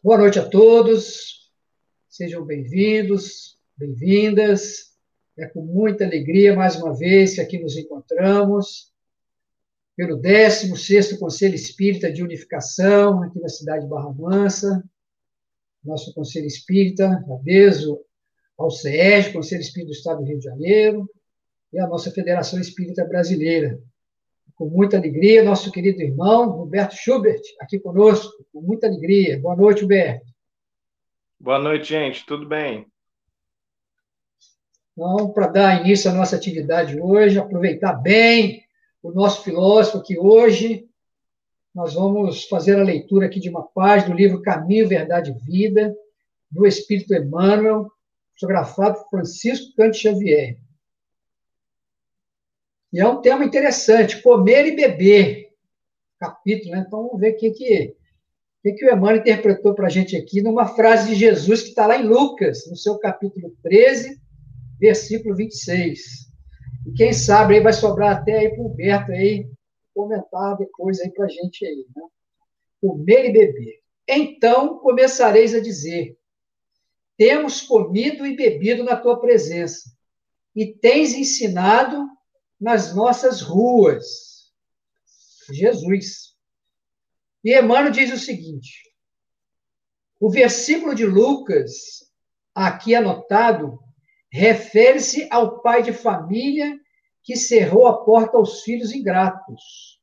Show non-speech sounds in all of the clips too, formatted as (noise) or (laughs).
Boa noite a todos, sejam bem-vindos, bem-vindas. É com muita alegria, mais uma vez, que aqui nos encontramos, pelo 16º Conselho Espírita de Unificação, aqui na cidade de Barra Mansa, nosso Conselho Espírita, adeso ao CES, Conselho Espírita do Estado do Rio de Janeiro, e a nossa Federação Espírita Brasileira, com muita alegria, nosso querido irmão Roberto Schubert, aqui conosco, com muita alegria. Boa noite, Roberto. Boa noite, gente. Tudo bem? Então, para dar início à nossa atividade hoje, aproveitar bem o nosso filósofo que hoje nós vamos fazer a leitura aqui de uma página do livro Caminho, Verdade e Vida, do Espírito Emmanuel, fotografado por Francisco Cante Xavier. E é um tema interessante, comer e beber, capítulo, né? Então vamos ver o que, que, que, que o Emmanuel interpretou para a gente aqui numa frase de Jesus que está lá em Lucas, no seu capítulo 13, versículo 26. E quem sabe aí vai sobrar até aí para o Humberto aí comentar depois aí para a gente aí, né? Comer e beber. Então começareis a dizer: Temos comido e bebido na tua presença, e tens ensinado nas nossas ruas. Jesus. E Emmanuel diz o seguinte: o versículo de Lucas, aqui anotado, refere-se ao pai de família que cerrou a porta aos filhos ingratos.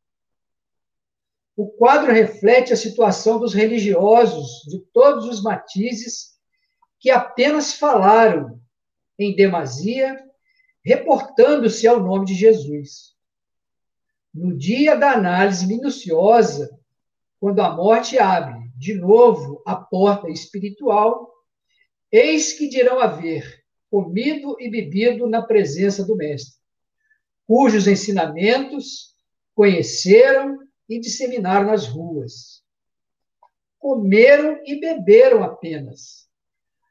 O quadro reflete a situação dos religiosos de todos os matizes que apenas falaram, em demasia, reportando-se ao nome de Jesus. No dia da análise minuciosa, quando a morte abre de novo a porta espiritual, eis que dirão haver comido e bebido na presença do Mestre, cujos ensinamentos conheceram e disseminaram nas ruas. Comeram e beberam apenas.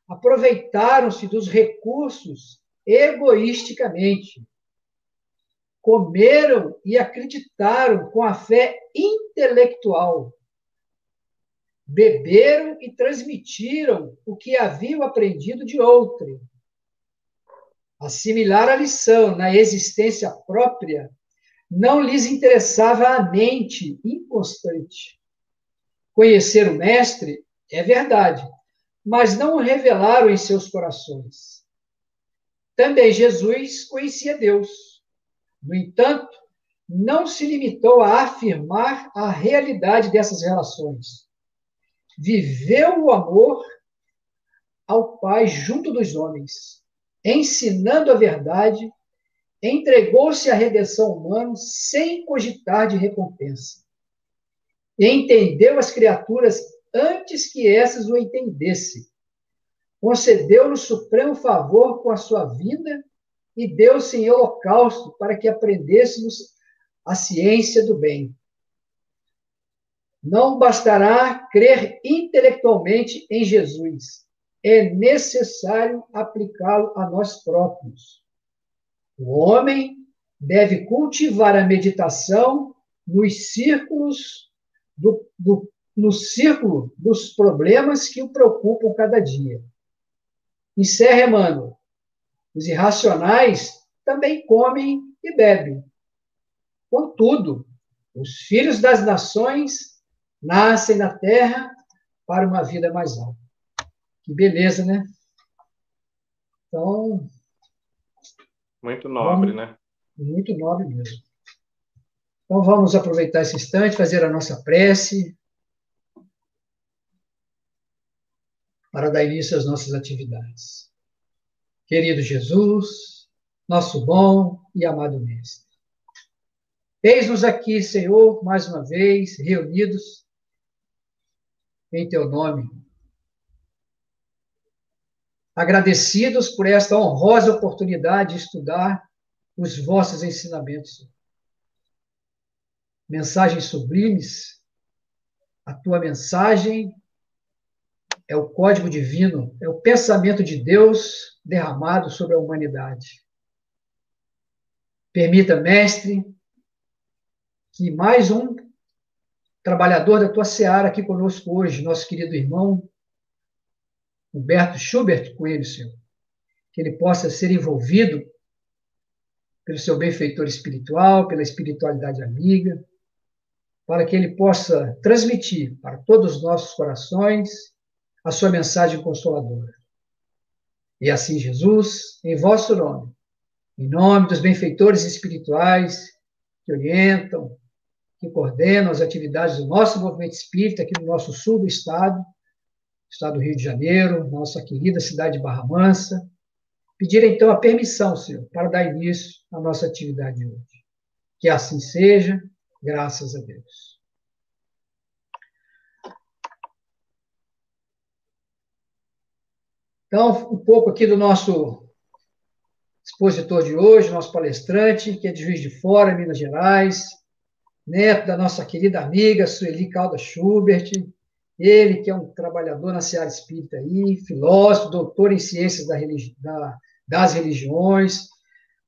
Aproveitaram-se dos recursos egoisticamente. Comeram e acreditaram com a fé intelectual. Beberam e transmitiram o que haviam aprendido de outro. Assimilar a lição na existência própria não lhes interessava a mente inconstante. Conhecer o Mestre é verdade, mas não o revelaram em seus corações. Também Jesus conhecia Deus. No entanto, não se limitou a afirmar a realidade dessas relações. Viveu o amor ao Pai junto dos homens, ensinando a verdade, entregou-se à redenção humana sem cogitar de recompensa. E entendeu as criaturas antes que essas o entendessem concedeu-nos supremo favor com a sua vinda e deu-se em holocausto para que aprendêssemos a ciência do bem. Não bastará crer intelectualmente em Jesus, é necessário aplicá-lo a nós próprios. O homem deve cultivar a meditação nos círculos do, do, no círculo dos problemas que o preocupam cada dia Encerra Emmanuel. Os irracionais também comem e bebem. Contudo, os filhos das nações nascem na terra para uma vida mais alta. Que beleza, né? Então. Muito nobre, vamos, né? Muito nobre mesmo. Então vamos aproveitar esse instante, fazer a nossa prece, para dar início às nossas atividades. Querido Jesus, nosso bom e amado Mestre, eis-nos aqui, Senhor, mais uma vez, reunidos em Teu nome, agradecidos por esta honrosa oportunidade de estudar os vossos ensinamentos. Mensagens sublimes, a tua mensagem é o código divino, é o pensamento de Deus derramado sobre a humanidade. Permita, mestre, que mais um trabalhador da tua seara aqui conosco hoje, nosso querido irmão Humberto Schubert Coelho, Senhor, que ele possa ser envolvido pelo seu benfeitor espiritual, pela espiritualidade amiga, para que ele possa transmitir para todos os nossos corações a sua mensagem consoladora. E assim, Jesus, em vosso nome, em nome dos benfeitores espirituais que orientam, que coordenam as atividades do nosso movimento espírita aqui no nosso sul do estado, estado do Rio de Janeiro, nossa querida cidade de Barra Mansa, pedir então a permissão, Senhor, para dar início à nossa atividade de hoje. Que assim seja, graças a Deus. Então, um pouco aqui do nosso expositor de hoje, nosso palestrante, que é de Juiz de Fora, Minas Gerais, neto da nossa querida amiga Sueli Calda Schubert, ele que é um trabalhador na seara espírita aí, filósofo, doutor em ciências da religi da, das religiões,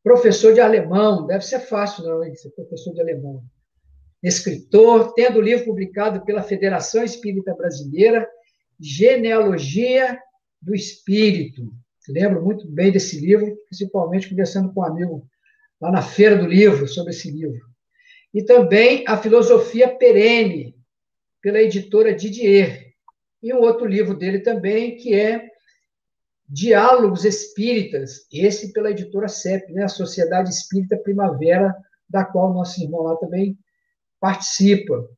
professor de alemão, deve ser fácil não, hein, ser professor de alemão. Escritor, tendo livro publicado pela Federação Espírita Brasileira, Genealogia do Espírito. Lembro muito bem desse livro, principalmente conversando com um amigo lá na Feira do Livro sobre esse livro. E também a Filosofia Perene, pela editora Didier. E um outro livro dele também, que é Diálogos Espíritas, esse pela editora CEP, né, a Sociedade Espírita Primavera, da qual nosso irmão lá também participa.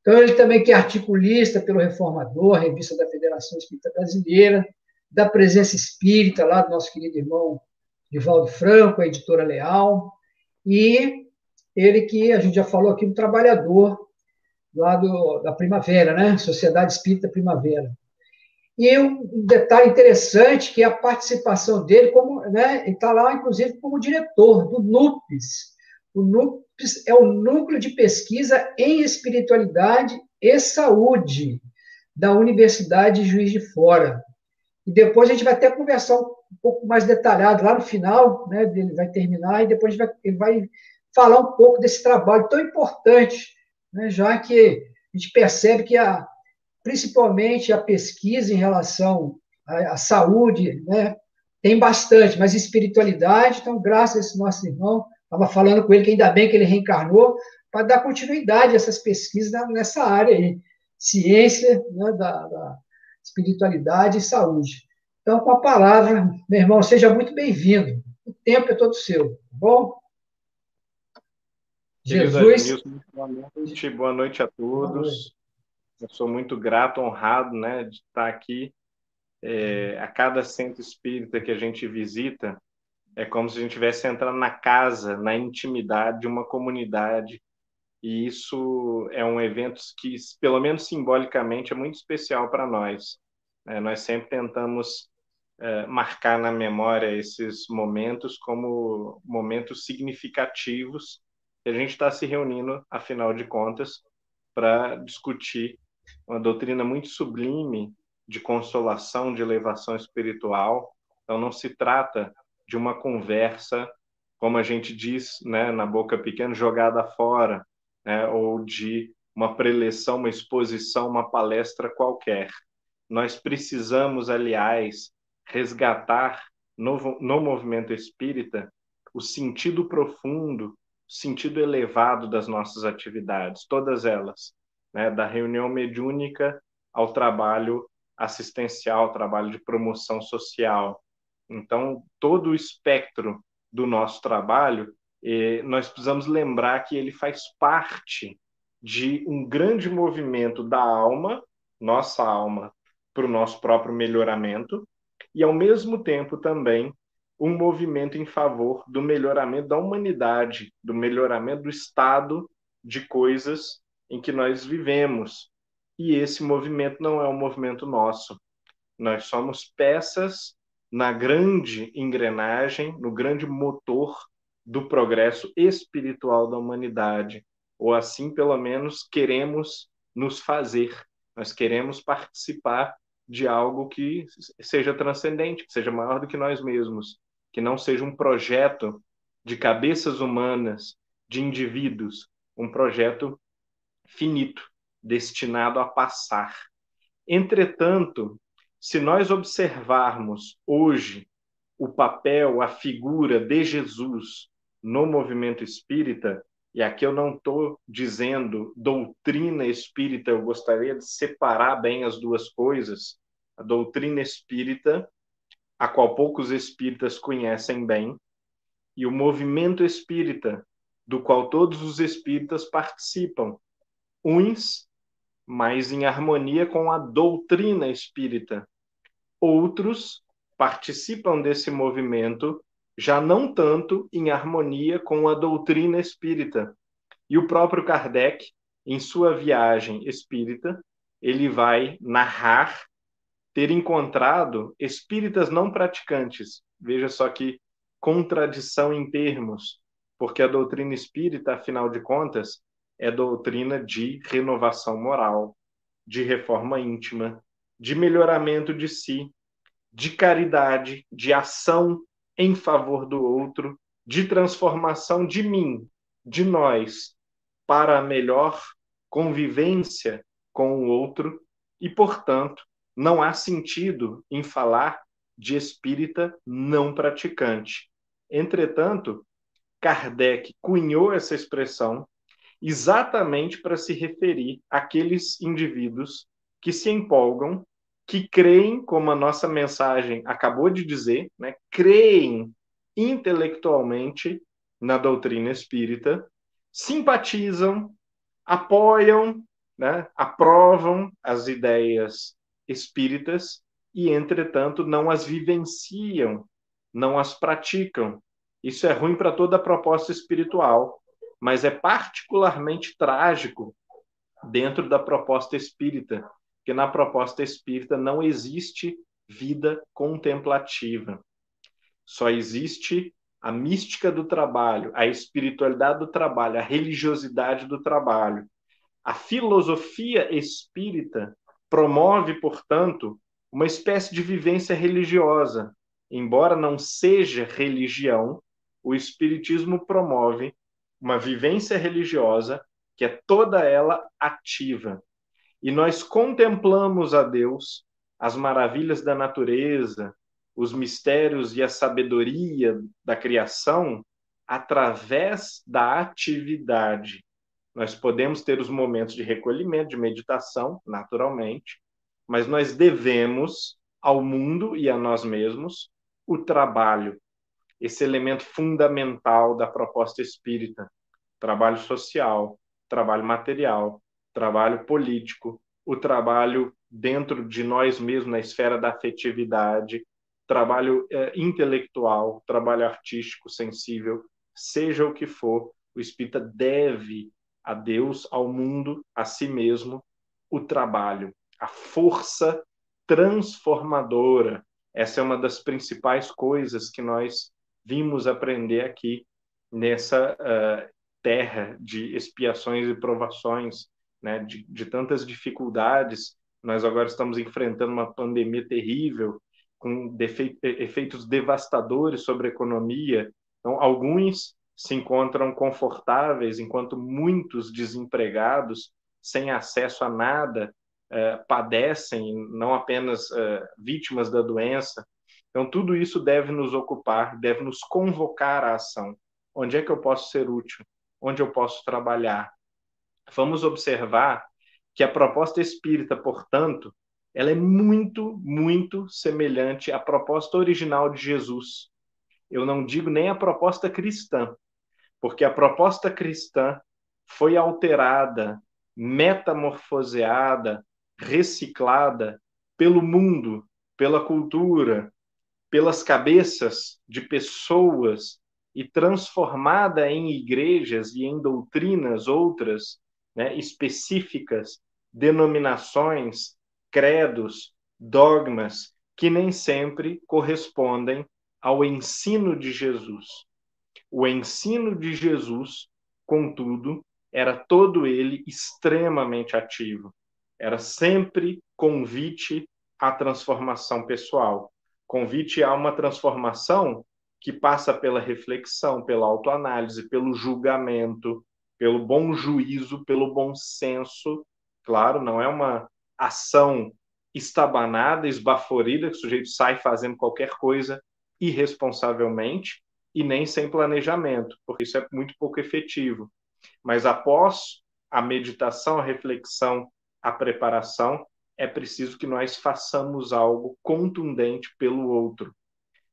Então, ele também que é articulista pelo Reformador, revista da Federação Espírita Brasileira, da Presença Espírita, lá do nosso querido irmão Divaldo Franco, a editora Leal, e ele que a gente já falou aqui, um trabalhador lá do, da Primavera, né? Sociedade Espírita Primavera. E um detalhe interessante que é a participação dele, como, né, ele está lá, inclusive, como diretor do NUPES. O NUPES é o Núcleo de Pesquisa em Espiritualidade e Saúde da Universidade de Juiz de Fora. E depois a gente vai até conversar um pouco mais detalhado lá no final, né, ele vai terminar, e depois vai, ele vai falar um pouco desse trabalho tão importante, né, já que a gente percebe que a, principalmente a pesquisa em relação à, à saúde, né, tem bastante, mas espiritualidade, então, graças a esse nosso irmão, estava falando com ele que ainda bem que ele reencarnou, para dar continuidade a essas pesquisas nessa área aí, ciência né, da, da espiritualidade e saúde. Então, com a palavra, meu irmão, seja muito bem-vindo. O tempo é todo seu, tá bom? Jesus. boa noite, boa noite a todos. Eu sou muito grato, honrado, né, de estar aqui. É, a cada centro espírita que a gente visita, é como se a gente estivesse entrando na casa, na intimidade de uma comunidade. E isso é um evento que, pelo menos simbolicamente, é muito especial para nós. É, nós sempre tentamos é, marcar na memória esses momentos como momentos significativos que a gente está se reunindo, afinal de contas, para discutir uma doutrina muito sublime de consolação, de elevação espiritual. Então, não se trata de uma conversa, como a gente diz né, na boca pequena, jogada fora, né, ou de uma preleção, uma exposição, uma palestra qualquer. Nós precisamos, aliás, resgatar no, no movimento espírita o sentido profundo, o sentido elevado das nossas atividades, todas elas né, da reunião mediúnica ao trabalho assistencial, trabalho de promoção social. Então, todo o espectro do nosso trabalho, nós precisamos lembrar que ele faz parte de um grande movimento da alma, nossa alma, para o nosso próprio melhoramento, e ao mesmo tempo também um movimento em favor do melhoramento da humanidade, do melhoramento do estado de coisas em que nós vivemos. E esse movimento não é um movimento nosso. Nós somos peças na grande engrenagem, no grande motor do progresso espiritual da humanidade. Ou assim, pelo menos, queremos nos fazer. Nós queremos participar de algo que seja transcendente, que seja maior do que nós mesmos, que não seja um projeto de cabeças humanas, de indivíduos, um projeto finito, destinado a passar. Entretanto, se nós observarmos hoje o papel, a figura de Jesus no movimento espírita, e aqui eu não estou dizendo doutrina espírita, eu gostaria de separar bem as duas coisas. A doutrina espírita, a qual poucos espíritas conhecem bem, e o movimento espírita, do qual todos os espíritas participam, uns mais em harmonia com a doutrina espírita. Outros participam desse movimento já não tanto em harmonia com a doutrina espírita. E o próprio Kardec, em sua viagem espírita, ele vai narrar ter encontrado espíritas não praticantes. Veja só que contradição em termos, porque a doutrina espírita, afinal de contas, é doutrina de renovação moral, de reforma íntima, de melhoramento de si, de caridade, de ação em favor do outro, de transformação de mim, de nós, para a melhor convivência com o outro, e, portanto, não há sentido em falar de espírita não praticante. Entretanto, Kardec cunhou essa expressão exatamente para se referir àqueles indivíduos que se empolgam, que creem, como a nossa mensagem acabou de dizer, né, creem intelectualmente na doutrina espírita, simpatizam, apoiam, né, aprovam as ideias espíritas e, entretanto, não as vivenciam, não as praticam. Isso é ruim para toda a proposta espiritual, mas é particularmente trágico dentro da proposta espírita, que na proposta espírita não existe vida contemplativa. Só existe a mística do trabalho, a espiritualidade do trabalho, a religiosidade do trabalho. A filosofia espírita promove, portanto, uma espécie de vivência religiosa. Embora não seja religião, o espiritismo promove uma vivência religiosa que é toda ela ativa. E nós contemplamos a Deus, as maravilhas da natureza, os mistérios e a sabedoria da criação através da atividade. Nós podemos ter os momentos de recolhimento, de meditação, naturalmente, mas nós devemos ao mundo e a nós mesmos o trabalho, esse elemento fundamental da proposta espírita: trabalho social, trabalho material, trabalho político, o trabalho dentro de nós mesmos, na esfera da afetividade, trabalho é, intelectual, trabalho artístico, sensível, seja o que for, o espírita deve a Deus, ao mundo, a si mesmo, o trabalho, a força transformadora. Essa é uma das principais coisas que nós vimos aprender aqui nessa uh, terra de expiações e provações, né, de, de tantas dificuldades. Nós agora estamos enfrentando uma pandemia terrível, com efeitos devastadores sobre a economia. Então, alguns se encontram confortáveis, enquanto muitos desempregados, sem acesso a nada, eh, padecem, não apenas eh, vítimas da doença, então, tudo isso deve nos ocupar, deve nos convocar à ação. Onde é que eu posso ser útil? Onde eu posso trabalhar? Vamos observar que a proposta espírita, portanto, ela é muito, muito semelhante à proposta original de Jesus. Eu não digo nem a proposta cristã, porque a proposta cristã foi alterada, metamorfoseada, reciclada pelo mundo, pela cultura, pelas cabeças de pessoas e transformada em igrejas e em doutrinas outras né, específicas, denominações, credos, dogmas, que nem sempre correspondem ao ensino de Jesus. O ensino de Jesus, contudo, era todo ele extremamente ativo. Era sempre convite à transformação pessoal Convite a uma transformação que passa pela reflexão, pela autoanálise, pelo julgamento, pelo bom juízo, pelo bom senso. Claro, não é uma ação estabanada, esbaforida, que o sujeito sai fazendo qualquer coisa irresponsavelmente e nem sem planejamento, porque isso é muito pouco efetivo. Mas após a meditação, a reflexão, a preparação, é preciso que nós façamos algo contundente pelo outro,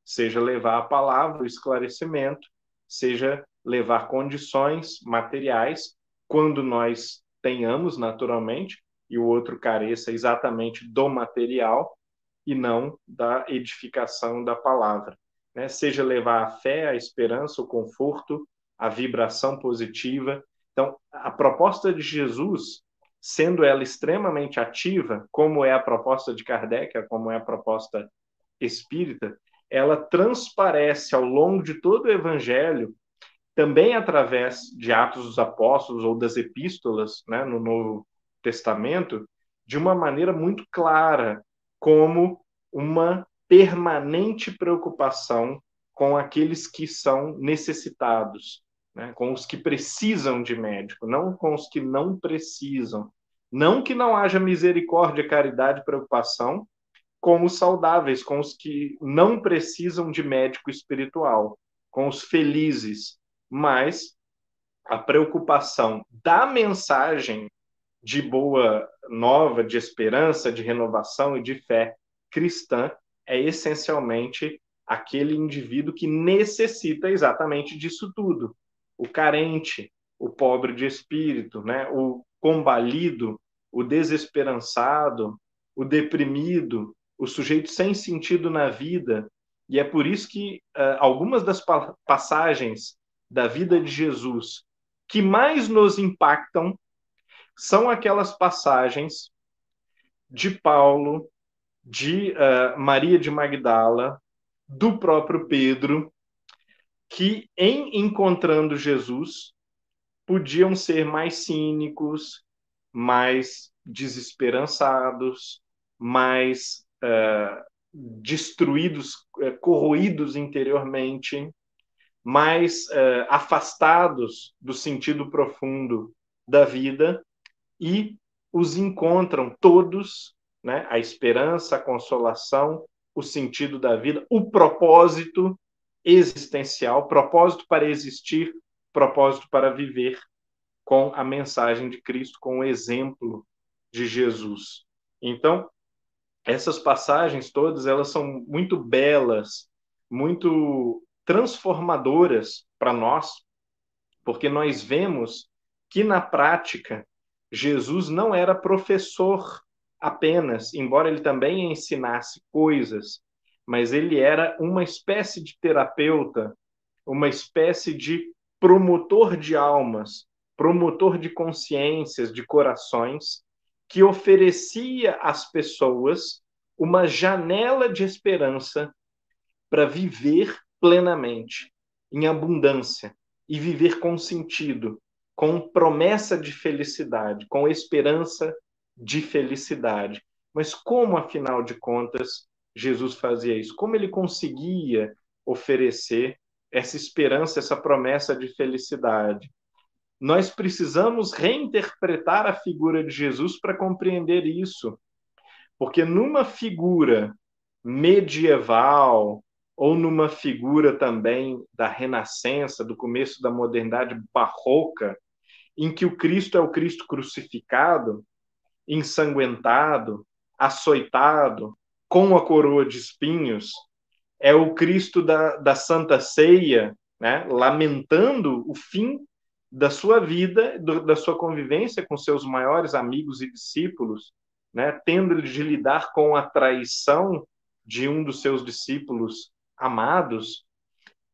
seja levar a palavra, o esclarecimento, seja levar condições materiais, quando nós tenhamos naturalmente, e o outro careça exatamente do material e não da edificação da palavra. Né? Seja levar a fé, a esperança, o conforto, a vibração positiva. Então, a proposta de Jesus, sendo ela extremamente ativa, como é a proposta de Kardec, como é a proposta espírita, ela transparece ao longo de todo o evangelho, também através de Atos dos Apóstolos ou das epístolas, né, no Novo Testamento, de uma maneira muito clara, como uma permanente preocupação com aqueles que são necessitados, né, com os que precisam de médico, não com os que não precisam. Não que não haja misericórdia, caridade preocupação, com os saudáveis, com os que não precisam de médico espiritual, com os felizes, mas a preocupação da mensagem de boa nova, de esperança, de renovação e de fé cristã é essencialmente aquele indivíduo que necessita exatamente disso tudo. O carente, o pobre de espírito, né? o combalido, o desesperançado, o deprimido, o sujeito sem sentido na vida. E é por isso que uh, algumas das pa passagens da vida de Jesus que mais nos impactam são aquelas passagens de Paulo, de uh, Maria de Magdala, do próprio Pedro, que em encontrando Jesus podiam ser mais cínicos, mais desesperançados, mais uh, destruídos, uh, corroídos interiormente, mais uh, afastados do sentido profundo da vida e os encontram todos, né, a esperança, a consolação, o sentido da vida, o propósito existencial, propósito para existir, propósito para viver com a mensagem de Cristo, com o exemplo de Jesus. Então, essas passagens todas, elas são muito belas, muito transformadoras para nós, porque nós vemos que na prática Jesus não era professor apenas, embora ele também ensinasse coisas, mas ele era uma espécie de terapeuta, uma espécie de promotor de almas, promotor de consciências, de corações, que oferecia às pessoas uma janela de esperança para viver plenamente, em abundância, e viver com sentido, com promessa de felicidade, com esperança de felicidade. Mas como, afinal de contas, Jesus fazia isso? Como ele conseguia oferecer essa esperança, essa promessa de felicidade? Nós precisamos reinterpretar a figura de Jesus para compreender isso. Porque numa figura medieval, ou numa figura também da Renascença, do começo da modernidade barroca, em que o Cristo é o Cristo crucificado, ensanguentado, açoitado, com a coroa de espinhos, é o Cristo da, da Santa Ceia, né? lamentando o fim da sua vida, do, da sua convivência com seus maiores amigos e discípulos, né? tendo de lidar com a traição de um dos seus discípulos amados,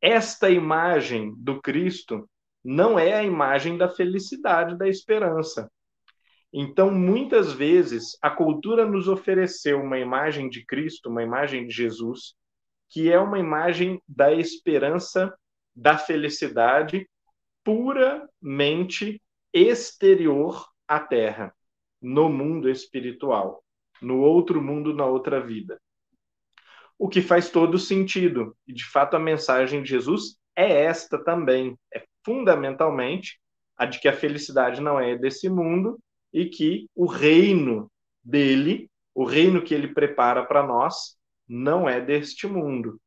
esta imagem do Cristo não é a imagem da felicidade, da esperança. Então, muitas vezes, a cultura nos ofereceu uma imagem de Cristo, uma imagem de Jesus, que é uma imagem da esperança, da felicidade puramente exterior à Terra, no mundo espiritual, no outro mundo, na outra vida o que faz todo sentido. E, de fato, a mensagem de Jesus é esta também. É fundamentalmente a de que a felicidade não é desse mundo e que o reino dele O reino que ele prepara para nós não é deste mundo.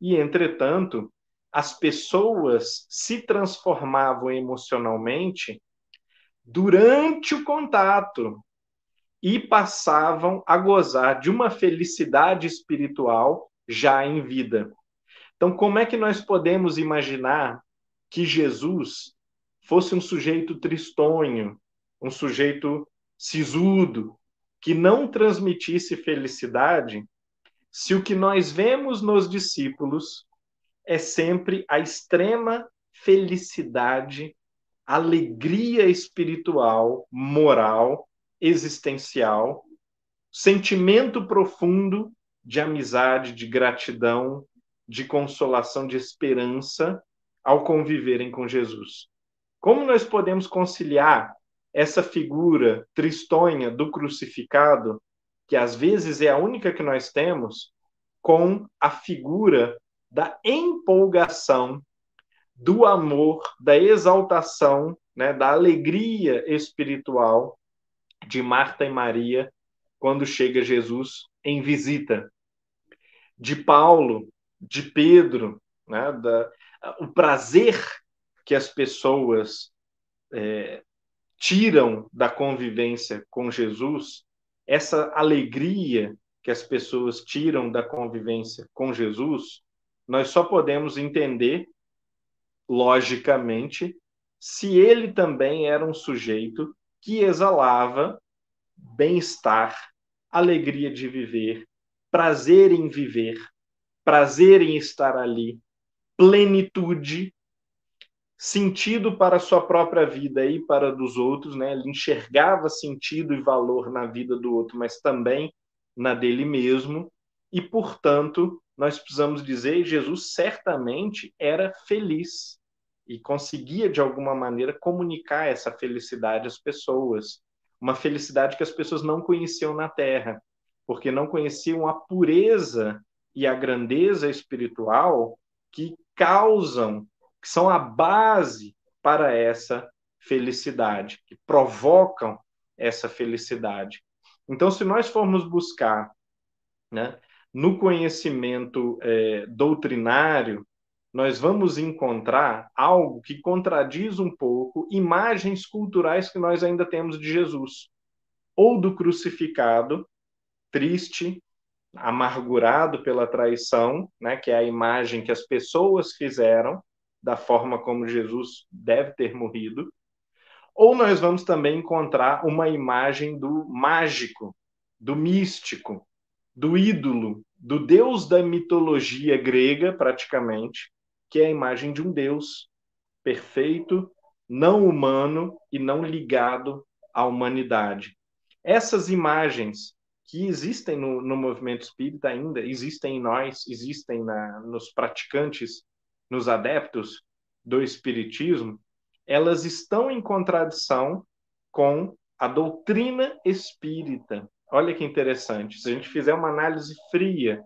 E, entretanto, as pessoas se transformavam emocionalmente durante o contato e passavam a gozar de uma felicidade espiritual já em vida. Então, como é que nós podemos imaginar que Jesus fosse um sujeito tristonho, um sujeito sisudo, que não transmitisse felicidade, se o que nós vemos nos discípulos é sempre a extrema felicidade, alegria espiritual, moral, existencial, sentimento profundo de amizade, de gratidão, de consolação, de esperança ao conviverem com Jesus. Como nós podemos conciliar essa figura tristonha do crucificado, que às vezes é a única que nós temos, com a figura da empolgação, do amor, da exaltação, né, da alegria espiritual de Marta e Maria quando chega Jesus em visita, de Paulo, de Pedro, né, da, o prazer que as pessoas é, tiram da convivência com Jesus, essa alegria que as pessoas tiram da convivência com Jesus, nós só podemos entender, logicamente, se ele também era um sujeito que exalava bem-estar, alegria de viver, prazer em viver, prazer em estar ali, plenitude sentido para a sua própria vida e para dos outros, né? Ele enxergava sentido e valor na vida do outro, mas também na dele mesmo. E, portanto, nós precisamos dizer, Jesus certamente era feliz e conseguia de alguma maneira comunicar essa felicidade às pessoas, uma felicidade que as pessoas não conheciam na terra, porque não conheciam a pureza e a grandeza espiritual que causam que são a base para essa felicidade, que provocam essa felicidade. Então, se nós formos buscar né, no conhecimento é, doutrinário, nós vamos encontrar algo que contradiz um pouco imagens culturais que nós ainda temos de Jesus, ou do crucificado, triste, amargurado pela traição, né, que é a imagem que as pessoas fizeram, da forma como Jesus deve ter morrido, ou nós vamos também encontrar uma imagem do mágico, do místico, do ídolo, do deus da mitologia grega, praticamente, que é a imagem de um deus perfeito, não humano e não ligado à humanidade. Essas imagens que existem no, no movimento espírita ainda, existem em nós, existem na, nos praticantes nos adeptos do espiritismo, elas estão em contradição com a doutrina espírita. Olha que interessante. Se a gente fizer uma análise fria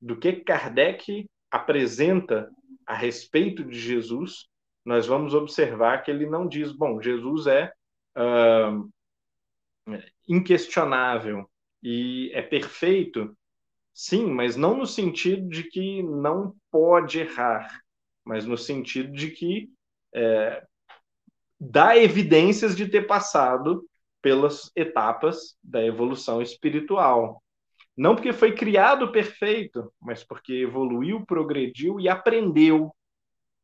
do que Kardec apresenta a respeito de Jesus, nós vamos observar que ele não diz, bom, Jesus é uh, inquestionável e é perfeito, sim, mas não no sentido de que não pode errar mas no sentido de que é, dá evidências de ter passado pelas etapas da evolução espiritual. Não porque foi criado perfeito, mas porque evoluiu, progrediu e aprendeu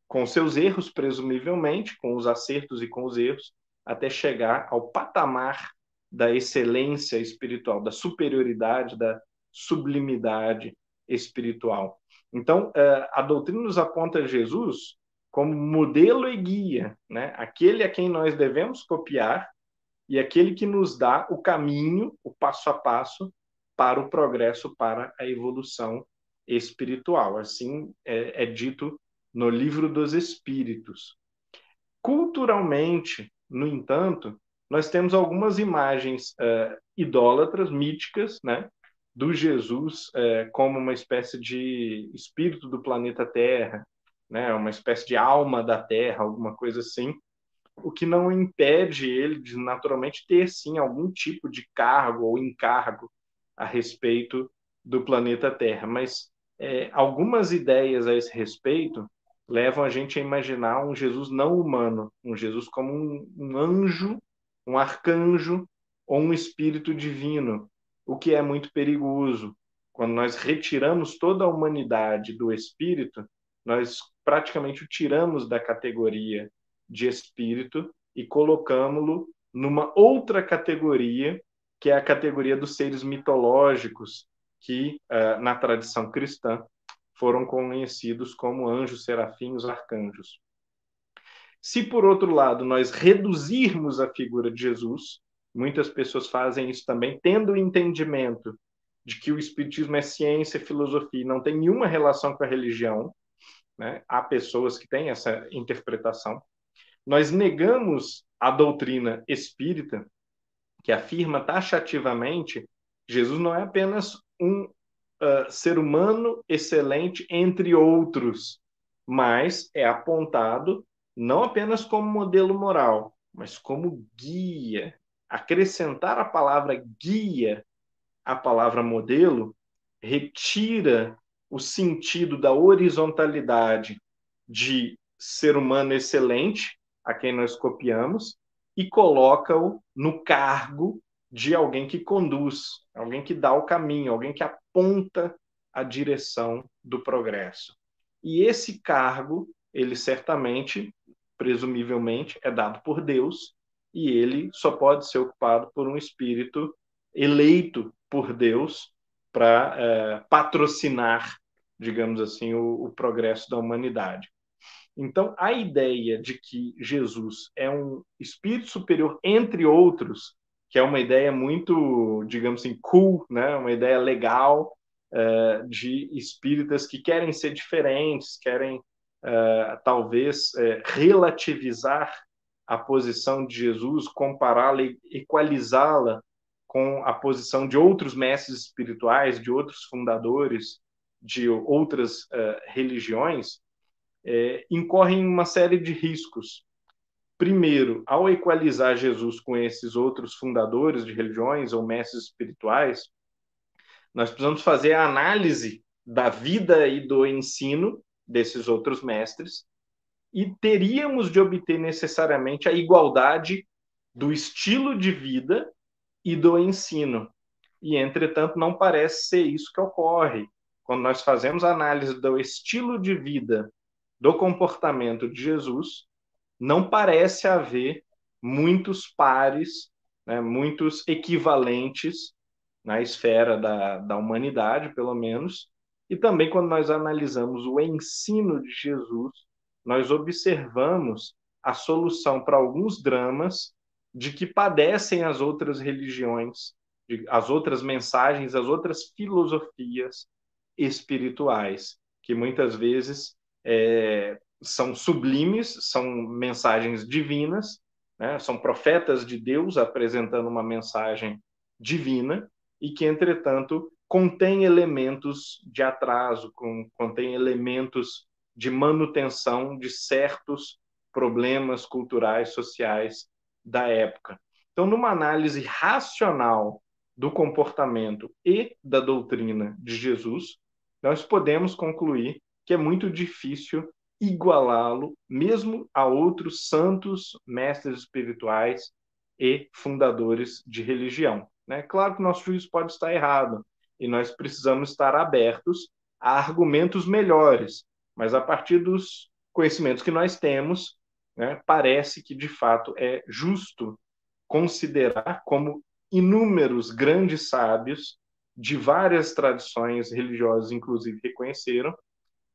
com seus erros, presumivelmente, com os acertos e com os erros, até chegar ao patamar da excelência espiritual, da superioridade, da sublimidade espiritual. Então, é, a doutrina nos aponta Jesus como modelo e guia, né? aquele a quem nós devemos copiar e aquele que nos dá o caminho, o passo a passo para o progresso, para a evolução espiritual. Assim é, é dito no livro dos Espíritos. Culturalmente, no entanto, nós temos algumas imagens uh, idólatras, míticas, né? do Jesus é, como uma espécie de espírito do planeta Terra, né, uma espécie de alma da Terra, alguma coisa assim, o que não impede ele de naturalmente ter sim algum tipo de cargo ou encargo a respeito do planeta Terra. Mas é, algumas ideias a esse respeito levam a gente a imaginar um Jesus não humano, um Jesus como um, um anjo, um arcanjo ou um espírito divino, o que é muito perigoso. Quando nós retiramos toda a humanidade do espírito, nós praticamente o tiramos da categoria de espírito e colocamos-lo numa outra categoria, que é a categoria dos seres mitológicos, que uh, na tradição cristã foram conhecidos como anjos, serafins, arcanjos. Se, por outro lado, nós reduzirmos a figura de Jesus, muitas pessoas fazem isso também, tendo o entendimento de que o Espiritismo é ciência e filosofia, não tem nenhuma relação com a religião, né? há pessoas que têm essa interpretação. Nós negamos a doutrina espírita, que afirma taxativamente Jesus não é apenas um uh, ser humano excelente entre outros, mas é apontado não apenas como modelo moral, mas como guia. Acrescentar a palavra guia à palavra modelo retira o sentido da horizontalidade de ser humano excelente, a quem nós copiamos, e coloca-o no cargo de alguém que conduz, alguém que dá o caminho, alguém que aponta a direção do progresso. E esse cargo, ele certamente, presumivelmente, é dado por Deus e ele só pode ser ocupado por um espírito eleito por Deus para é, patrocinar, digamos assim, o, o progresso da humanidade. Então, a ideia de que Jesus é um espírito superior, entre outros, que é uma ideia muito, digamos assim, cool, né? uma ideia legal uh, de espíritas que querem ser diferentes, querem uh, talvez uh, relativizar a posição de Jesus, compará-la e equalizá-la com a posição de outros mestres espirituais, de outros fundadores de outras religiões, incorrem uma série de riscos primeiro, ao equalizar Jesus com esses outros fundadores de religiões ou mestres espirituais, nós precisamos fazer a análise da vida e do ensino desses outros mestres e teríamos de obter necessariamente a igualdade do estilo de vida e do ensino. E, entretanto, não parece ser isso que ocorre. Quando nós fazemos análise do estilo de vida, do comportamento de Jesus, não parece haver muitos pares, né, muitos equivalentes na esfera da, da humanidade, pelo menos. E também, quando nós analisamos o ensino de Jesus, nós observamos a solução para alguns dramas de que padecem as outras religiões, as outras mensagens, as outras filosofias espirituais, que muitas vezes é, são sublimes, são mensagens divinas, né? são profetas de Deus apresentando uma mensagem divina e que, entretanto, contém elementos de atraso, contém elementos de manutenção de certos problemas culturais, sociais da época. Então, numa análise racional do comportamento e da doutrina de Jesus, nós podemos concluir que é muito difícil igualá-lo mesmo a outros santos mestres espirituais e fundadores de religião. Né? Claro que nosso juízo pode estar errado e nós precisamos estar abertos a argumentos melhores, mas a partir dos conhecimentos que nós temos, né, parece que de fato é justo considerar como inúmeros grandes sábios de várias tradições religiosas, inclusive, reconheceram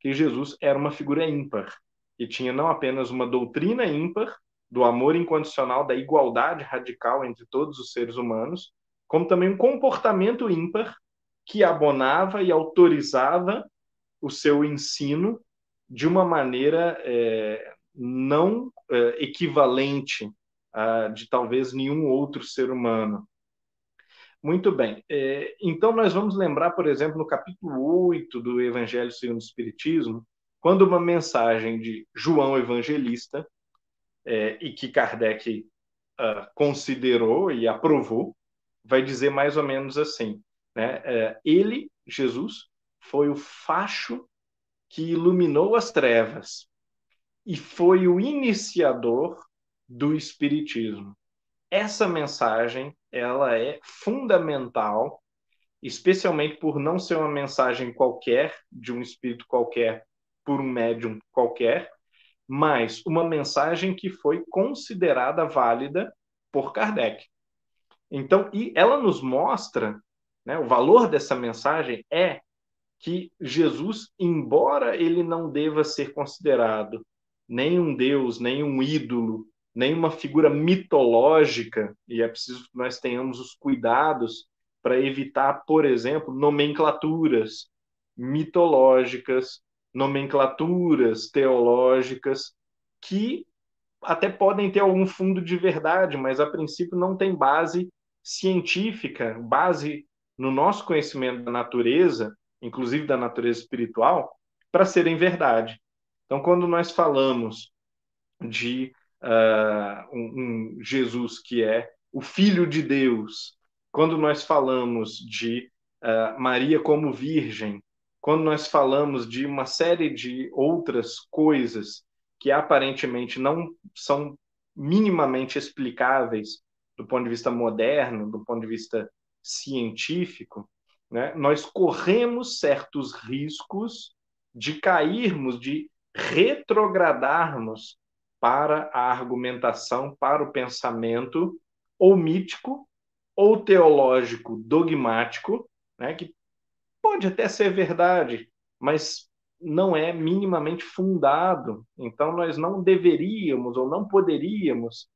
que Jesus era uma figura ímpar, e tinha não apenas uma doutrina ímpar do amor incondicional, da igualdade radical entre todos os seres humanos, como também um comportamento ímpar que abonava e autorizava o seu ensino de uma maneira é, não é, equivalente a de talvez nenhum outro ser humano. Muito bem. É, então, nós vamos lembrar, por exemplo, no capítulo 8 do Evangelho segundo o Espiritismo, quando uma mensagem de João Evangelista, é, e que Kardec uh, considerou e aprovou, vai dizer mais ou menos assim: Né? É, ele, Jesus, foi o facho que iluminou as trevas e foi o iniciador do espiritismo. Essa mensagem, ela é fundamental, especialmente por não ser uma mensagem qualquer de um espírito qualquer por um médium qualquer, mas uma mensagem que foi considerada válida por Kardec. Então, e ela nos mostra, né, o valor dessa mensagem é que Jesus, embora ele não deva ser considerado nem um deus, nem um ídolo, nem uma figura mitológica, e é preciso que nós tenhamos os cuidados para evitar, por exemplo, nomenclaturas mitológicas, nomenclaturas teológicas que até podem ter algum fundo de verdade, mas a princípio não tem base científica, base no nosso conhecimento da natureza, inclusive da natureza espiritual, para serem verdade. Então, quando nós falamos de uh, um, um Jesus que é o Filho de Deus, quando nós falamos de uh, Maria como Virgem, quando nós falamos de uma série de outras coisas que aparentemente não são minimamente explicáveis do ponto de vista moderno, do ponto de vista científico, né, nós corremos certos riscos de cairmos, de retrogradarmos para a argumentação, para o pensamento ou mítico ou teológico dogmático, né, que pode até ser verdade, mas não é minimamente fundado. Então, nós não deveríamos ou não poderíamos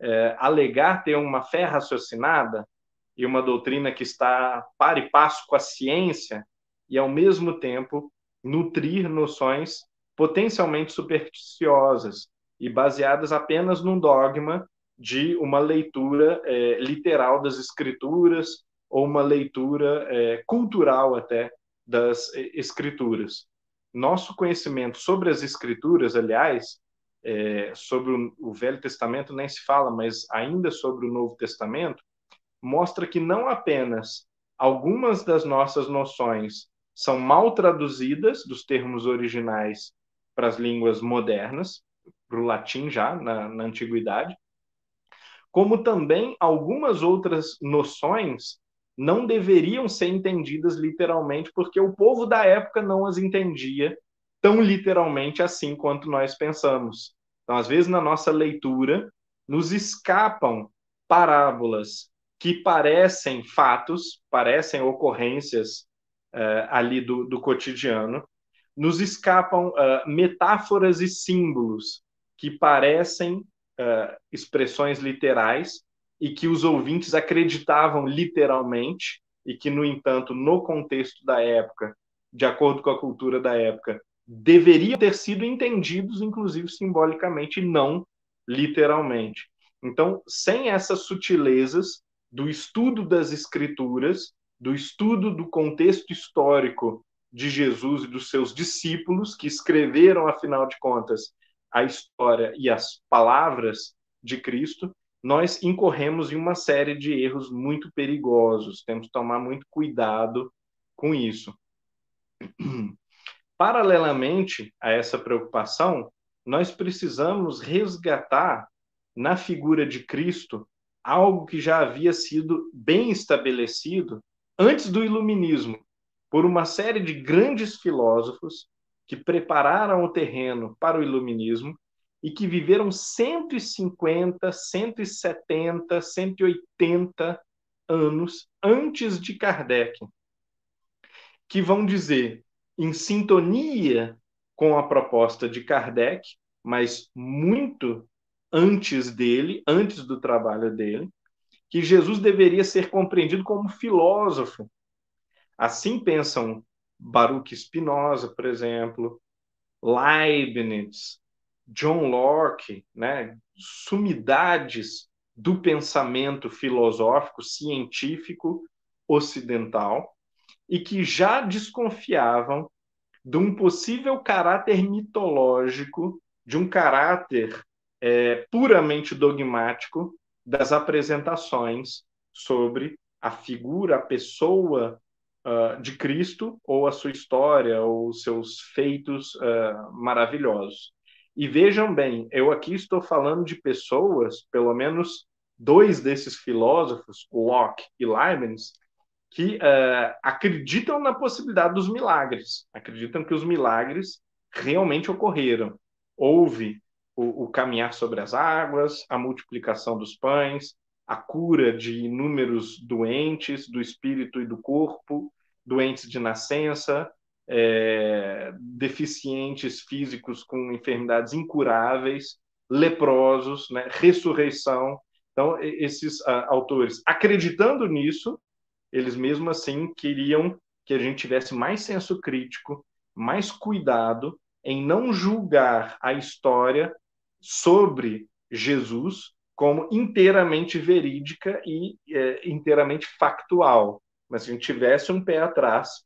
é, alegar ter uma fé raciocinada e uma doutrina que está para e passo com a ciência e, ao mesmo tempo, nutrir noções potencialmente supersticiosas e baseadas apenas num dogma de uma leitura é, literal das escrituras ou uma leitura é, cultural até das é, escrituras. Nosso conhecimento sobre as escrituras, aliás, é, sobre o, o Velho Testamento nem se fala, mas ainda sobre o Novo Testamento, mostra que não apenas algumas das nossas noções são mal traduzidas dos termos originais para as línguas modernas, para o latim já, na, na antiguidade, como também algumas outras noções não deveriam ser entendidas literalmente, porque o povo da época não as entendia tão literalmente assim quanto nós pensamos. Então, às vezes, na nossa leitura, nos escapam parábolas que parecem fatos, parecem ocorrências uh, ali do, do, cotidiano, nos escapam uh, metáforas e símbolos que parecem uh, expressões literais e que os ouvintes acreditavam literalmente e que, no entanto, no contexto da época, de acordo com a cultura da época, deveriam ter sido entendidos, inclusive simbolicamente, e não literalmente. Então, sem essas sutilezas do estudo das escrituras, do estudo do contexto histórico de Jesus e dos seus discípulos, que escreveram, afinal de contas, a história e as palavras de Cristo, nós incorremos em uma série de erros muito perigosos. Temos que tomar muito cuidado com isso. (clears throat) Paralelamente a essa preocupação, nós precisamos resgatar na figura de Cristo algo que já havia sido bem estabelecido antes do iluminismo por uma série de grandes filósofos que prepararam o terreno para o iluminismo e que viveram 150, 170, 180 anos antes de Kardec, que vão dizer, em sintonia com a proposta de Kardec, mas muito antes dele, antes do trabalho dele, que Jesus deveria ser compreendido como filósofo. Assim pensam Baruch Spinoza, por exemplo, Leibniz, John Locke, né, sumidades do pensamento filosófico científico ocidental e que já desconfiavam de um possível caráter mitológico, de um caráter é, puramente dogmático das apresentações sobre a figura, a pessoa uh, de Cristo ou a sua história ou seus feitos uh, maravilhosos. E vejam bem, eu aqui estou falando de pessoas, pelo menos dois desses filósofos, Locke e Leibniz, que uh, acreditam na possibilidade dos milagres, acreditam que os milagres realmente ocorreram. Houve o, o caminhar sobre as águas, a multiplicação dos pães, a cura de inúmeros doentes do espírito e do corpo, doentes de nascença, é, deficientes físicos com enfermidades incuráveis, leprosos, né, ressurreição. Então, esses uh, autores, acreditando nisso, eles mesmo assim queriam que a gente tivesse mais senso crítico, mais cuidado em não julgar a história sobre Jesus como inteiramente verídica e é, inteiramente factual, mas se a gente tivesse um pé atrás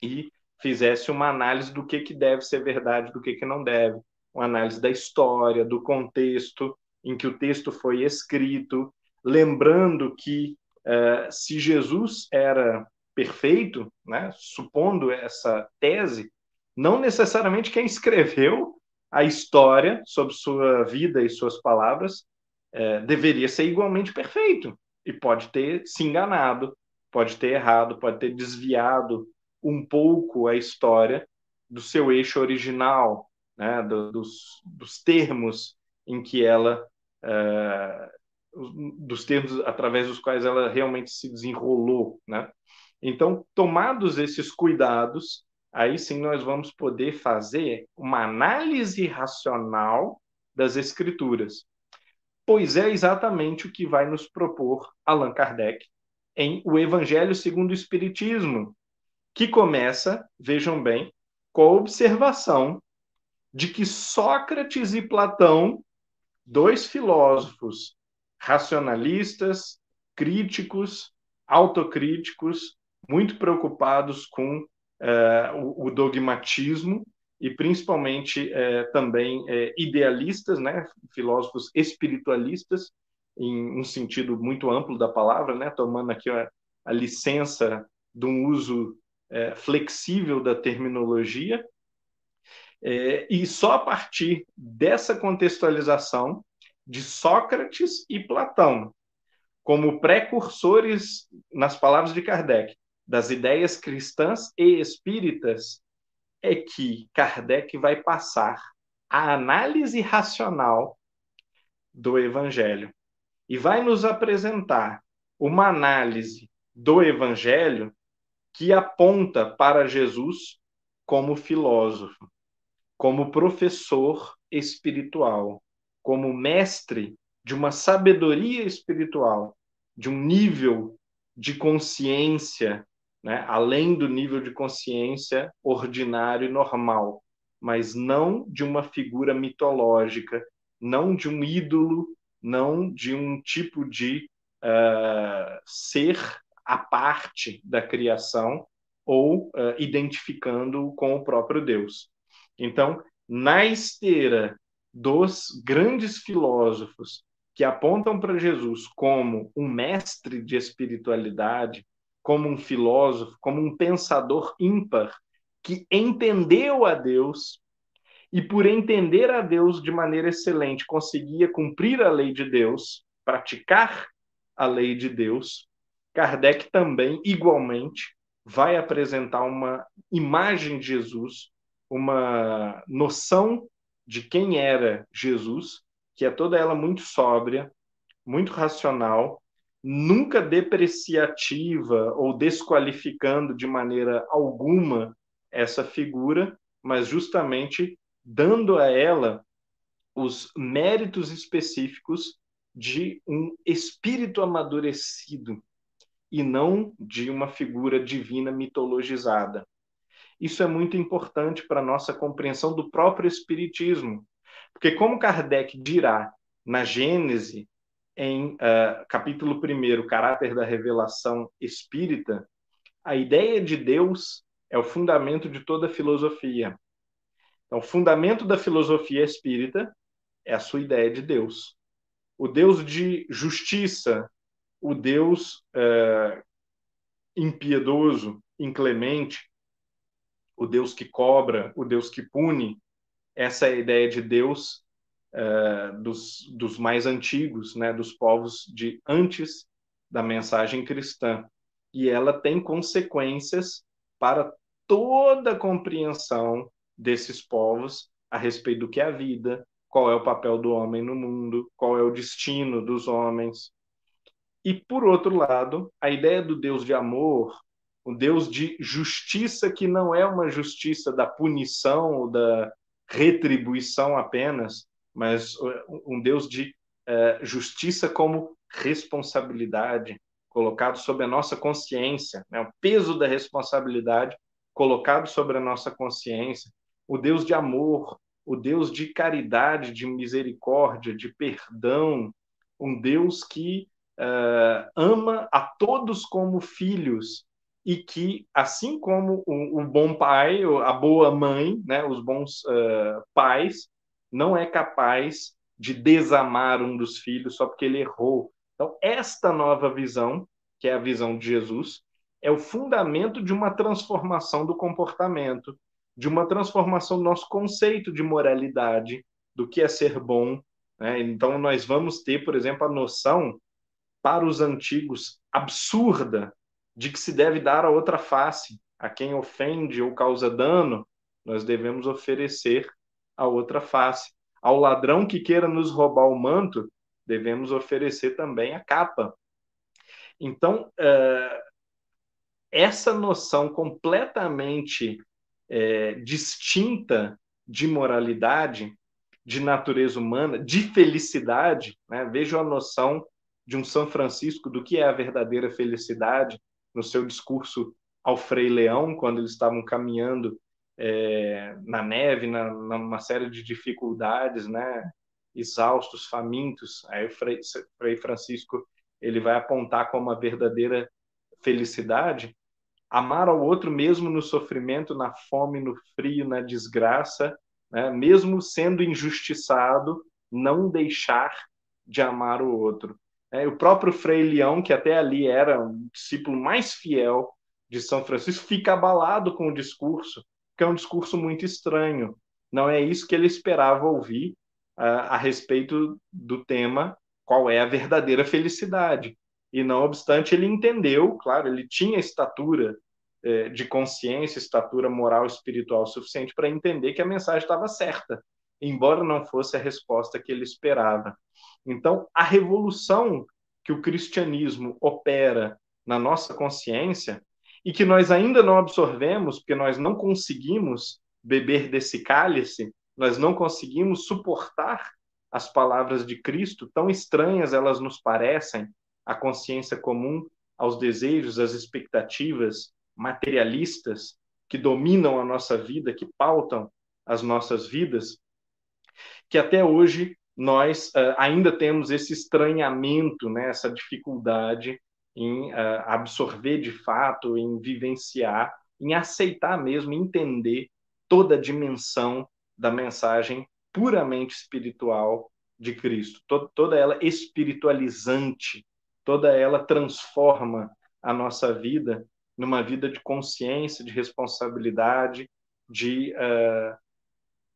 e fizesse uma análise do que, que deve ser verdade, do que, que não deve, uma análise da história, do contexto em que o texto foi escrito, lembrando que uh, se Jesus era perfeito, né, supondo essa tese, não necessariamente quem escreveu a história sobre sua vida e suas palavras uh, deveria ser igualmente perfeito e pode ter se enganado, pode ter errado, pode ter desviado um pouco a história do seu eixo original, né, do, dos, dos termos em que ela, uh, dos termos através dos quais ela realmente se desenrolou, né? Então, tomados esses cuidados, aí sim nós vamos poder fazer uma análise racional das escrituras. Pois é exatamente o que vai nos propor Allan Kardec em O Evangelho segundo o Espiritismo, que começa, vejam bem, com a observação de que Sócrates e Platão, dois filósofos racionalistas, críticos, autocríticos, muito preocupados com uh, o, o, dogmatismo e principalmente uh, também uh, idealistas, né, filósofos espiritualistas, em um sentido muito amplo da palavra, né, tomando aqui a, a licença de um uso é, flexível da terminologia, é, e só a partir dessa contextualização de Sócrates e Platão, como precursores, nas palavras de Kardec, das ideias cristãs e espíritas, é que Kardec vai passar a análise racional do Evangelho e vai nos apresentar uma análise do Evangelho que aponta para Jesus como filósofo, como professor espiritual, como mestre de uma sabedoria espiritual, de um nível de consciência, né, além do nível de consciência ordinário e normal, mas não de uma figura mitológica, não de um ídolo, não de um tipo de uh, ser à parte da criação ou uh, identificando com o próprio Deus. Então, na esteira dos grandes filósofos que apontam para Jesus como um mestre de espiritualidade, como um filósofo, como um pensador ímpar que entendeu a Deus e por entender a Deus de maneira excelente conseguia cumprir a lei de Deus, praticar a lei de Deus, Kardec também, igualmente, vai apresentar uma imagem de Jesus, uma noção de quem era Jesus, que é toda ela muito sóbria, muito racional, nunca depreciativa ou desqualificando de maneira alguma essa figura, mas justamente dando a ela os méritos específicos de um espírito amadurecido, e não de uma figura divina mitologizada. Isso é muito importante para a nossa compreensão do próprio Espiritismo, porque, como Kardec dirá na Gênese, em uh, capítulo 1, Caráter da Revelação Espírita, a ideia de Deus é o fundamento de toda filosofia. Então, o fundamento da filosofia espírita é a sua ideia de Deus. O Deus de justiça, o Deus é, impiedoso, inclemente, o Deus que cobra, o Deus que pune. Essa é a ideia de Deus uh, dos, dos mais antigos, né, dos povos de antes da mensagem cristã. E ela tem consequências para toda a compreensão desses povos a respeito do que é a vida, qual é o papel do homem no mundo, qual é o destino dos homens. E, por outro lado, a ideia do Deus de amor, um Deus de justiça que não é uma justiça da punição ou da retribuição apenas, mas um Deus de uh, justiça como responsabilidade, colocado sobre a nossa consciência, né? o peso da responsabilidade colocado sobre a nossa consciência, o Deus de amor, o Deus de caridade, de misericórdia, de perdão, um Deus que uh, ama a todos como filhos e que, assim como o, o bom pai, a boa mãe, né, os bons uh, pais, não é capaz de desamar um dos filhos só porque ele errou. Então, esta nova visão, que é a visão de Jesus, é o fundamento de uma transformação do comportamento, de uma transformação do nosso conceito de moralidade, do que é ser bom. Né? Então, nós vamos ter, por exemplo, a noção, para os antigos, absurda de que se deve dar a outra face. A quem ofende ou causa dano, nós devemos oferecer a outra face. Ao ladrão que queira nos roubar o manto, devemos oferecer também a capa. Então, uh, essa noção completamente é, distinta de moralidade, de natureza humana, de felicidade. Né? Vejo a noção de um São Francisco do que é a verdadeira felicidade no seu discurso ao Frei Leão, quando eles estavam caminhando é, na neve, na, numa série de dificuldades, né? exaustos, famintos. Aí o Frei, Frei Francisco ele vai apontar como a verdadeira felicidade amar ao outro mesmo no sofrimento, na fome, no frio, na desgraça, né? mesmo sendo injustiçado, não deixar de amar o outro. É, o próprio Frei Leão, que até ali era um discípulo mais fiel de São Francisco, fica abalado com o discurso, que é um discurso muito estranho. Não é isso que ele esperava ouvir uh, a respeito do tema qual é a verdadeira felicidade. E não obstante, ele entendeu, claro, ele tinha estatura é, de consciência, estatura moral espiritual suficiente para entender que a mensagem estava certa, embora não fosse a resposta que ele esperava. Então, a revolução que o cristianismo opera na nossa consciência e que nós ainda não absorvemos, porque nós não conseguimos beber desse cálice, nós não conseguimos suportar as palavras de Cristo, tão estranhas elas nos parecem, à consciência comum, aos desejos, às expectativas, materialistas que dominam a nossa vida, que pautam as nossas vidas, que até hoje nós uh, ainda temos esse estranhamento, né, essa dificuldade em uh, absorver de fato, em vivenciar, em aceitar mesmo, entender toda a dimensão da mensagem puramente espiritual de Cristo, toda, toda ela espiritualizante, toda ela transforma a nossa vida numa vida de consciência, de responsabilidade, de uh,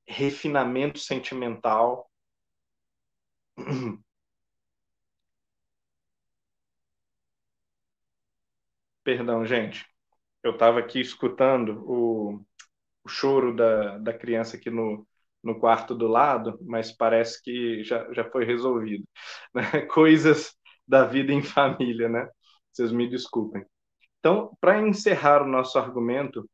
refinamento sentimental. (clears throat) Perdão, gente. Eu estava aqui escutando o, o choro da, da criança aqui no, no quarto do lado, mas parece que já, já foi resolvido. (laughs) Né? Coisas da vida em família, né? Vocês me desculpem. Então, para encerrar o nosso argumento,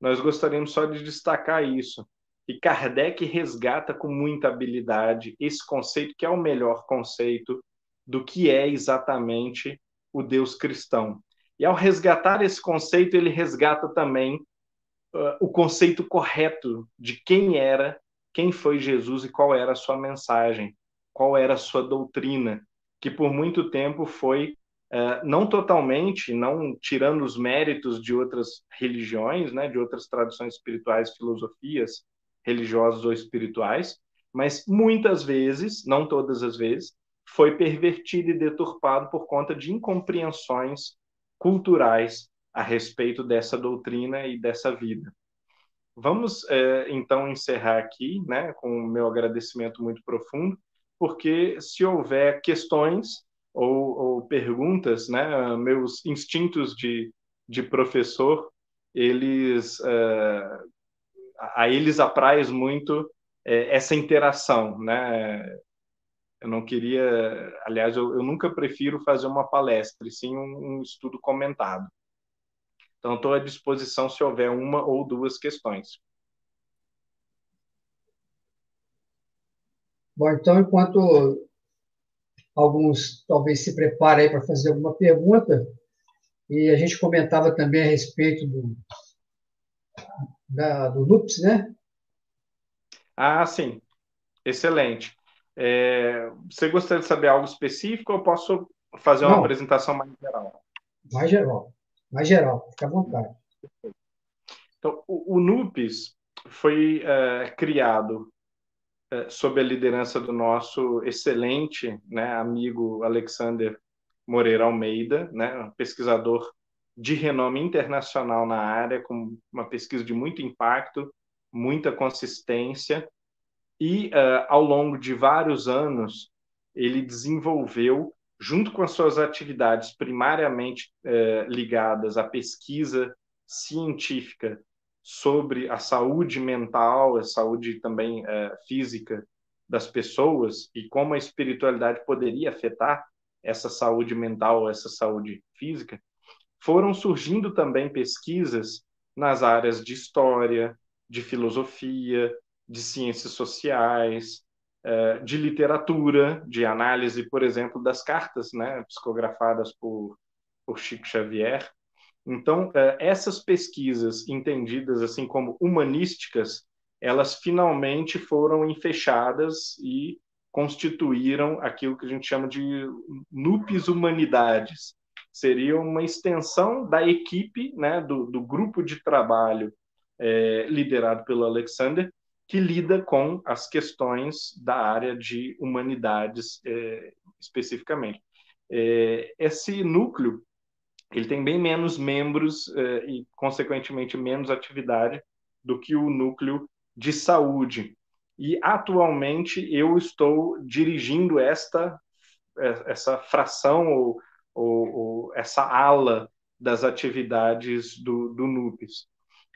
nós gostaríamos só de destacar isso. E Kardec resgata com muita habilidade esse conceito, que é o melhor conceito do que é exatamente o Deus cristão. E ao resgatar esse conceito, ele resgata também uh, o conceito correto de quem era, quem foi Jesus e qual era a sua mensagem, qual era a sua doutrina, que por muito tempo foi Uh, não totalmente, não tirando os méritos de outras religiões, né, de outras tradições espirituais, filosofias religiosas ou espirituais, mas muitas vezes, não todas as vezes, foi pervertido e deturpado por conta de incompreensões culturais a respeito dessa doutrina e dessa vida. Vamos, é, então, encerrar aqui, né, com o meu agradecimento muito profundo, porque se houver questões ou, ou perguntas, né, meus instintos de, de professor, eles, é, a eles apraz muito é, essa interação, né, eu não queria, aliás, eu, eu nunca prefiro fazer uma palestra, e sim um, um estudo comentado. Então, estou à disposição se houver uma ou duas questões. Bom, então, enquanto alguns talvez se preparem aí para fazer alguma pergunta, e a gente comentava também a respeito do, da, do LUPS, né? Ah, sim. Excelente. É, você gostaria de saber algo específico ou posso fazer uma Não. apresentação mais geral? Mais geral mais geral, fica à vontade. Então, o, o NUPES foi uh, criado uh, sob a liderança do nosso excelente né, amigo Alexander Moreira Almeida, né, um pesquisador de renome internacional na área, com uma pesquisa de muito impacto, muita consistência, e uh, ao longo de vários anos ele desenvolveu junto com as suas atividades primariamente é, ligadas à pesquisa científica sobre a saúde mental, a saúde também é, física das pessoas e como a espiritualidade poderia afetar essa saúde mental, essa saúde física, foram surgindo também pesquisas nas áreas de história, de filosofia, de ciências sociais, é, de literatura, de análise, por exemplo, das cartas né, psicografadas por, por Chico Xavier. Então, é, essas pesquisas, entendidas assim como humanísticas, elas finalmente foram enfechadas e constituíram aquilo que a gente chama de NUPES Humanidades. Seria uma extensão da equipe, né, do, do grupo de trabalho é, liderado pelo Alexander, que lida com as questões da área de humanidades é, especificamente. É, esse núcleo ele tem bem menos membros é, e, consequentemente, menos atividade do que o núcleo de saúde. E, atualmente, eu estou dirigindo esta é, essa fração ou, ou, ou essa ala das atividades do, do NUPES.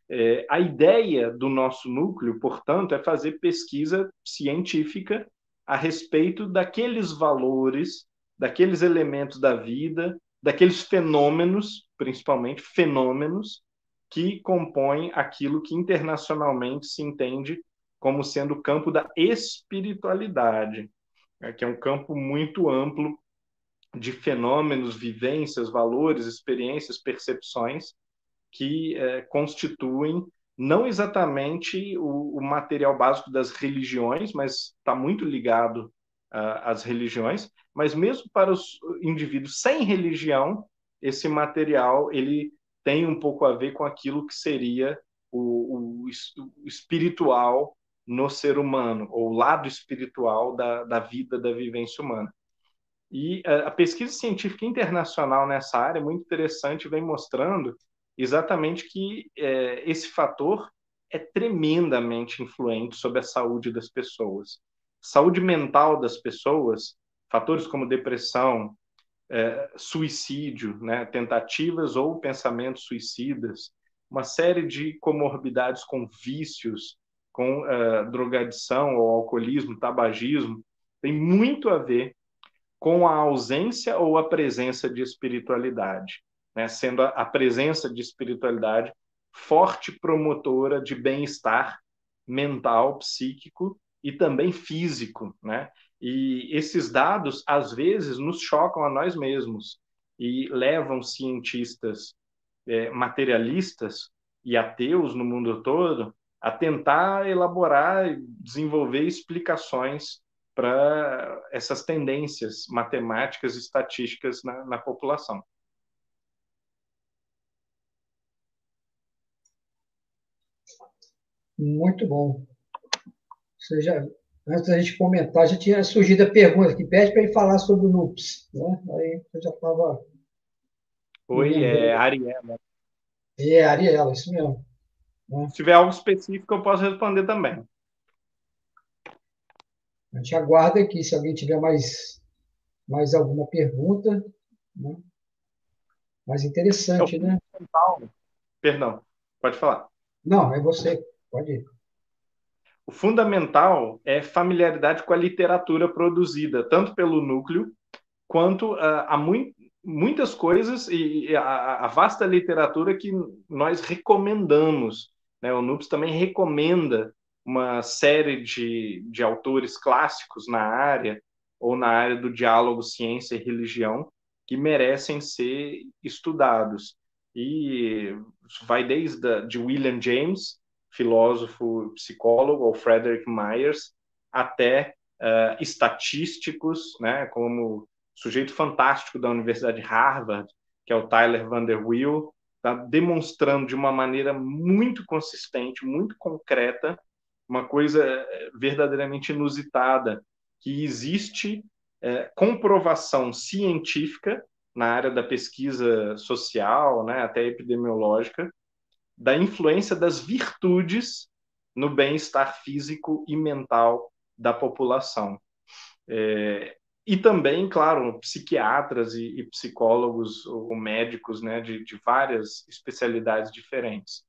É, a ideia do nosso núcleo, portanto, é fazer pesquisa científica a respeito daqueles valores, daqueles elementos da vida, daqueles fenômenos, principalmente fenômenos, que compõem aquilo que internacionalmente se entende como sendo o campo da espiritualidade, né, que é um campo muito amplo de fenômenos, vivências, valores, experiências, percepções, que é, constituem não exatamente o, o, material básico das religiões, mas está muito ligado uh, às religiões, mas mesmo para os indivíduos sem religião, esse material ele tem um pouco a ver com aquilo que seria o, o, o espiritual no ser humano, ou o lado espiritual da, da vida, da vivência humana. E a pesquisa científica internacional nessa área é muito interessante, vem mostrando exatamente que é, esse fator é tremendamente influente sobre a saúde das pessoas. Saúde mental das pessoas, fatores como depressão, é, suicídio, né, tentativas ou pensamentos suicidas, uma série de comorbidades com vícios, com é, drogadição ou alcoolismo, tabagismo, tem muito a ver com a ausência ou a presença de espiritualidade né, sendo a, a presença de espiritualidade forte promotora de bem-estar mental, psíquico e também físico, né? E esses dados às vezes nos chocam a nós mesmos e levam cientistas é, materialistas e ateus no mundo todo a tentar elaborar e desenvolver explicações para essas tendências matemáticas e estatísticas na, na população. Muito bom. Você já, antes da gente comentar, já tinha surgido a pergunta que pede para ele falar sobre o NUPS. Né? Aí eu já estava. Oi, é Ariela. É, Ariela, isso mesmo. Né? Se tiver algo específico, eu posso responder também. A gente aguarda aqui, se alguém tiver mais, mais alguma pergunta. Né? Mais interessante, né? Perdão, pode falar. Não, é você, pode ir. O fundamental é familiaridade com a literatura produzida, tanto pelo núcleo, quanto uh, a mu muitas coisas e a, a, vasta literatura que nós recomendamos. Né? O NUPS também recomenda uma série de, de autores clássicos na área, ou na área do diálogo ciência e religião, que merecem ser estudados. E vai desde de William James, filósofo, psicólogo, ou Frederick Myers, até uh, estatísticos, né, como o sujeito fantástico da Universidade de Harvard, que é o Tyler Vanderwill, está demonstrando de uma maneira muito consistente, muito concreta, uma coisa eh, verdadeiramente inusitada, que existe é, comprovação científica na área da pesquisa social, né, até epidemiológica, da influência das virtudes no bem-estar físico e mental da população. É, e também, claro, psiquiatras e, e psicólogos ou médicos né, de, de várias especialidades diferentes.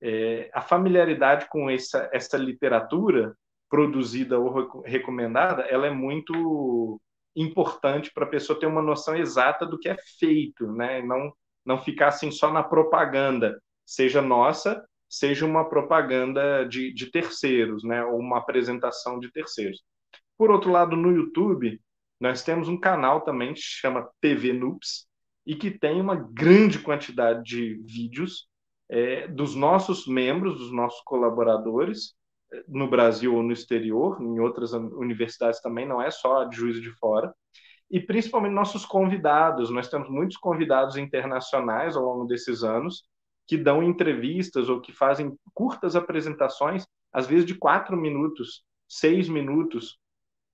É, a familiaridade com essa, essa literatura produzida ou recomendada, ela é muito importante para a pessoa ter uma noção exata do que é feito, né? Não não ficar assim só na propaganda, seja nossa, seja uma propaganda de, de terceiros, né? Ou uma apresentação de terceiros. Por outro lado, no YouTube, nós temos um canal também que chama TV Noops e que tem uma grande quantidade de vídeos é, dos nossos membros, dos nossos colaboradores, no Brasil ou no exterior, em outras universidades também, não é só de Juiz de Fora, e principalmente nossos convidados. Nós temos muitos convidados internacionais ao longo desses anos que dão entrevistas ou que fazem curtas apresentações, às vezes de quatro minutos, seis minutos,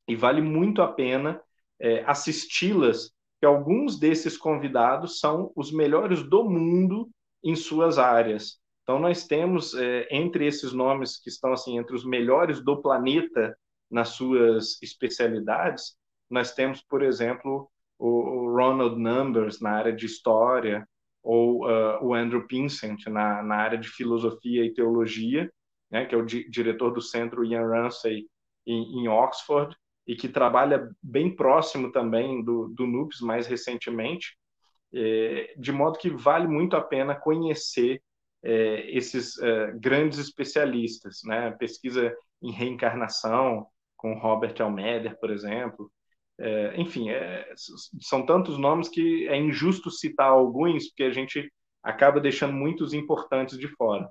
e vale muito a pena é, assisti-las, que alguns desses convidados são os melhores do mundo em suas áreas. Então, nós temos, é, entre esses nomes que estão assim entre os melhores do planeta nas suas especialidades, nós temos, por exemplo, o, o Ronald Numbers na área de história, ou uh, o Andrew Pinsent na, na, área de filosofia e teologia, né, que é o di diretor do centro Ian Ramsey em, em, Oxford, e que trabalha bem próximo também do, do NUPS mais recentemente, é, de modo que vale muito a pena conhecer é, esses é, grandes especialistas, né? Pesquisa em reencarnação com Robert Almeder, por exemplo. É, enfim, é, são tantos nomes que é injusto citar alguns, porque a gente acaba deixando muitos importantes de fora.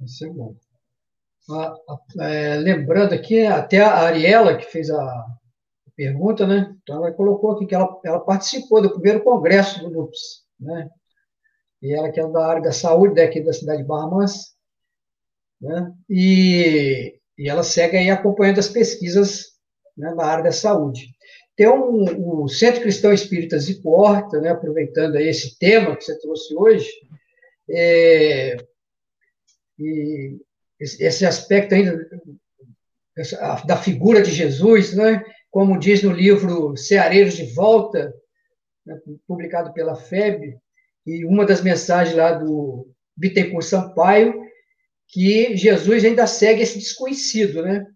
Isso é bom. Ah, é, lembrando aqui, até a Ariela, que fez a pergunta, né? Então, ela colocou aqui que ela, ela participou do primeiro congresso do NUPS, né? e ela que é da área da saúde daqui da cidade de Barra Mansa, né? e, e ela segue aí acompanhando as pesquisas né, na área da saúde. Tem um, o Centro Cristão Espírita Zico Horta, né, aproveitando aí esse tema que você trouxe hoje, é, e esse aspecto ainda da figura de Jesus, né, como diz no livro Ceareiros de Volta, né, publicado pela FEB, e uma das mensagens lá do Bittencourt Sampaio, que Jesus ainda segue esse desconhecido, né?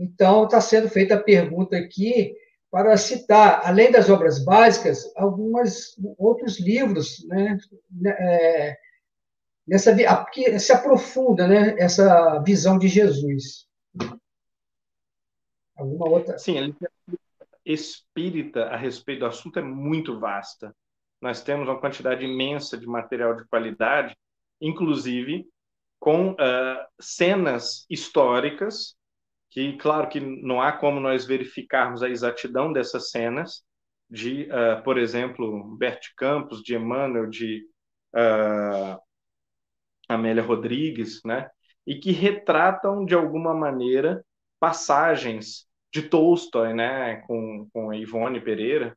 Então, está sendo feita a pergunta aqui para citar, além das obras básicas, alguns outros livros, né? É, nessa, que se aprofunda, né? Essa visão de Jesus. Alguma outra? Sim, a literatura espírita a respeito do assunto é muito vasta nós temos uma quantidade imensa de material de qualidade, inclusive com uh, cenas históricas, que, claro, que não há como nós verificarmos a exatidão dessas cenas, de, uh, por exemplo, Bert Campos, de Emmanuel, de uh, Amélia Rodrigues, né? e que retratam, de alguma maneira, passagens de Tolstói, né? com, com a Ivone Pereira,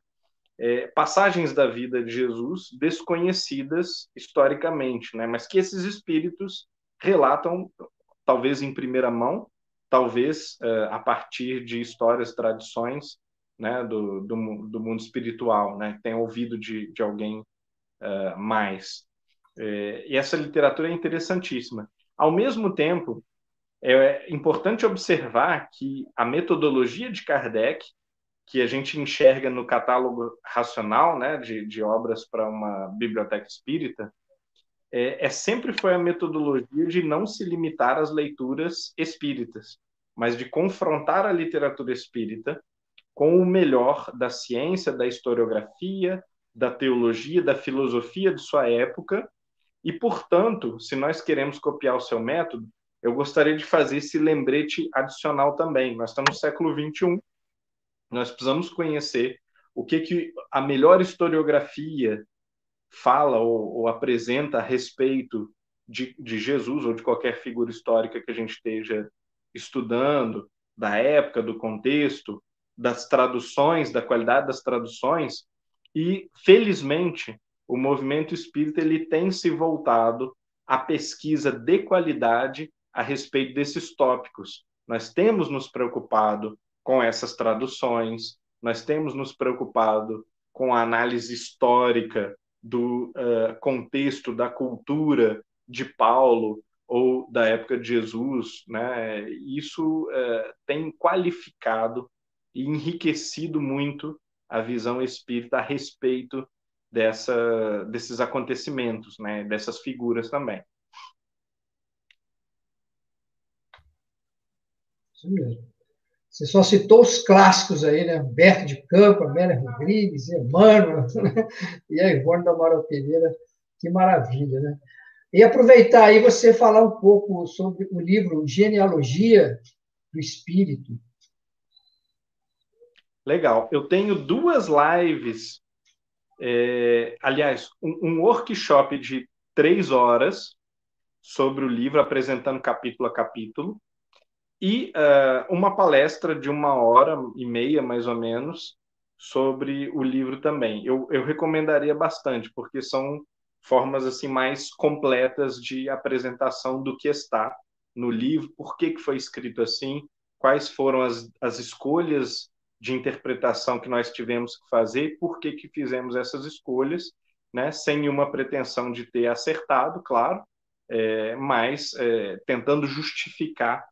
é, passagens da vida de Jesus desconhecidas historicamente, né? mas que esses espíritos relatam, talvez em primeira mão, talvez é, a partir de histórias, tradições né, do, do, do mundo espiritual, né, tem ouvido de, de alguém é, mais. É, e essa literatura é interessantíssima. Ao mesmo tempo, é importante observar que a metodologia de Kardec que a gente enxerga no catálogo racional né, de, de obras para uma biblioteca espírita, é, é, sempre foi a metodologia de não se limitar às leituras espíritas, mas de confrontar a literatura espírita com o melhor da ciência, da historiografia, da teologia, da filosofia de sua época. E, portanto, se nós queremos copiar o seu método, eu gostaria de fazer esse lembrete adicional também. Nós estamos no século XXI, nós precisamos conhecer o que, que a melhor historiografia fala ou, ou apresenta a respeito de, de, Jesus ou de qualquer figura histórica que a gente esteja estudando, da época, do contexto, das traduções, da qualidade das traduções. E, felizmente, o movimento espírita ele tem se voltado à pesquisa de qualidade a respeito desses tópicos. Nós temos nos preocupado com essas traduções, nós temos nos preocupado com a análise histórica do uh, contexto da cultura de Paulo ou da época de Jesus, né? Isso uh, tem qualificado e enriquecido muito a visão espírita a respeito dessa, desses acontecimentos, né? Dessas figuras também. Isso mesmo. Você só citou os clássicos aí, né? Humberto de Campo, Amélia Rodrigues, Emmanuel, né? (laughs) e a Ivone da Amaral Pereira. Que maravilha, né? E aproveitar aí você falar um pouco sobre o livro Genealogia do Espírito. Legal. Eu tenho duas lives, é, aliás, um, um workshop de três horas sobre o livro, apresentando capítulo a capítulo e uh, uma palestra de uma hora e meia, mais ou menos, sobre o livro também. Eu, eu recomendaria bastante, porque são formas assim mais completas de apresentação do que está no livro, por que, que foi escrito assim, quais foram as, as escolhas de interpretação que nós tivemos que fazer, por que, que fizemos essas escolhas, né, sem nenhuma pretensão de ter acertado, claro, é, mas é, tentando justificar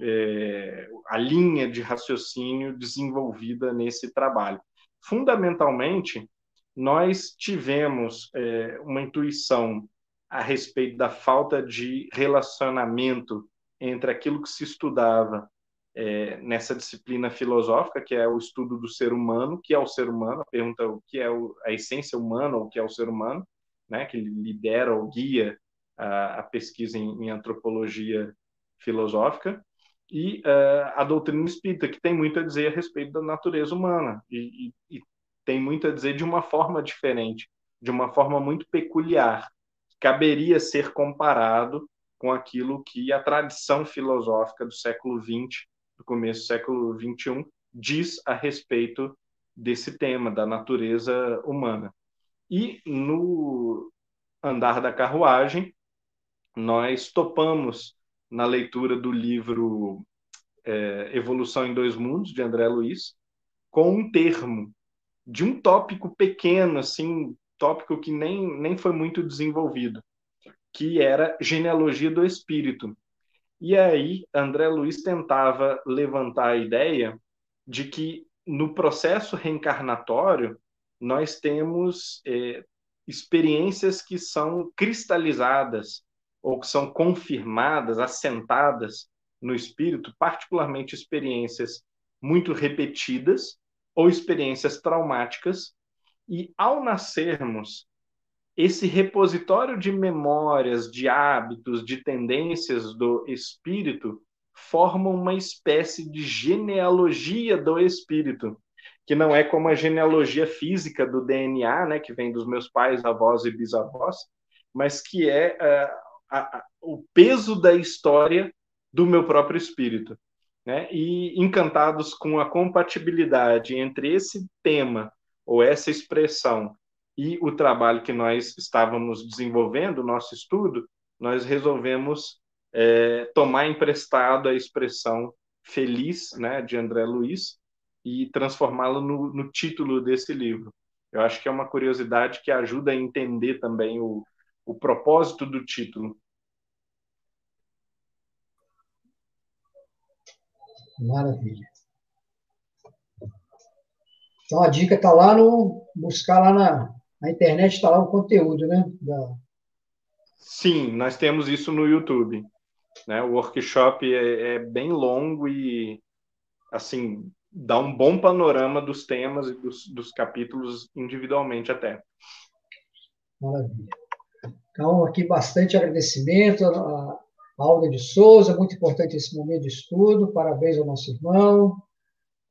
é, a linha de raciocínio desenvolvida nesse trabalho. Fundamentalmente, nós tivemos é, uma intuição a respeito da falta de relacionamento entre aquilo que se estudava é, nessa disciplina filosófica, que é o estudo do ser humano, que é o ser humano, a pergunta o que é o, a essência humana, ou o que é o ser humano, né, que lidera ou guia a, a pesquisa em, em antropologia filosófica, e uh, a doutrina espírita, que tem muito a dizer a respeito da natureza humana, e, e, e, tem muito a dizer de uma forma diferente, de uma forma muito peculiar, caberia ser comparado com aquilo que a tradição filosófica do século XX, do começo do século XXI, diz a respeito desse tema, da natureza humana. E no andar da carruagem, nós topamos na leitura do livro é, Evolução em Dois Mundos, de André Luiz, com um termo de um tópico pequeno, assim, tópico que nem, nem foi muito desenvolvido, que era genealogia do espírito. E aí, André Luiz tentava levantar a ideia de que no processo reencarnatório nós temos é, experiências que são cristalizadas ou que são confirmadas, assentadas no espírito, particularmente experiências muito repetidas ou experiências traumáticas, e ao nascermos, esse repositório de memórias, de hábitos, de tendências do espírito forma uma espécie de genealogia do espírito, que não é como a genealogia física do DNA, né, que vem dos meus pais, avós e bisavós, mas que é uh, a, o peso da história do meu próprio espírito. Né? E encantados com a compatibilidade entre esse tema ou essa expressão e o trabalho que nós estávamos desenvolvendo, o nosso estudo, nós resolvemos é, tomar emprestado a expressão feliz, né, de André Luiz, e transformá-lo no, no, título desse livro. Eu acho que é uma curiosidade que ajuda a entender também o, o propósito do título. Maravilha. Então a dica está lá no. buscar lá na, na internet, está lá o conteúdo, né? Da... Sim, nós temos isso no YouTube. Né? O workshop é, é bem longo e assim dá um bom panorama dos temas e dos, dos capítulos individualmente até. Maravilha. Então, aqui bastante agradecimento a Alda de Souza, muito importante esse momento de estudo, parabéns ao nosso irmão,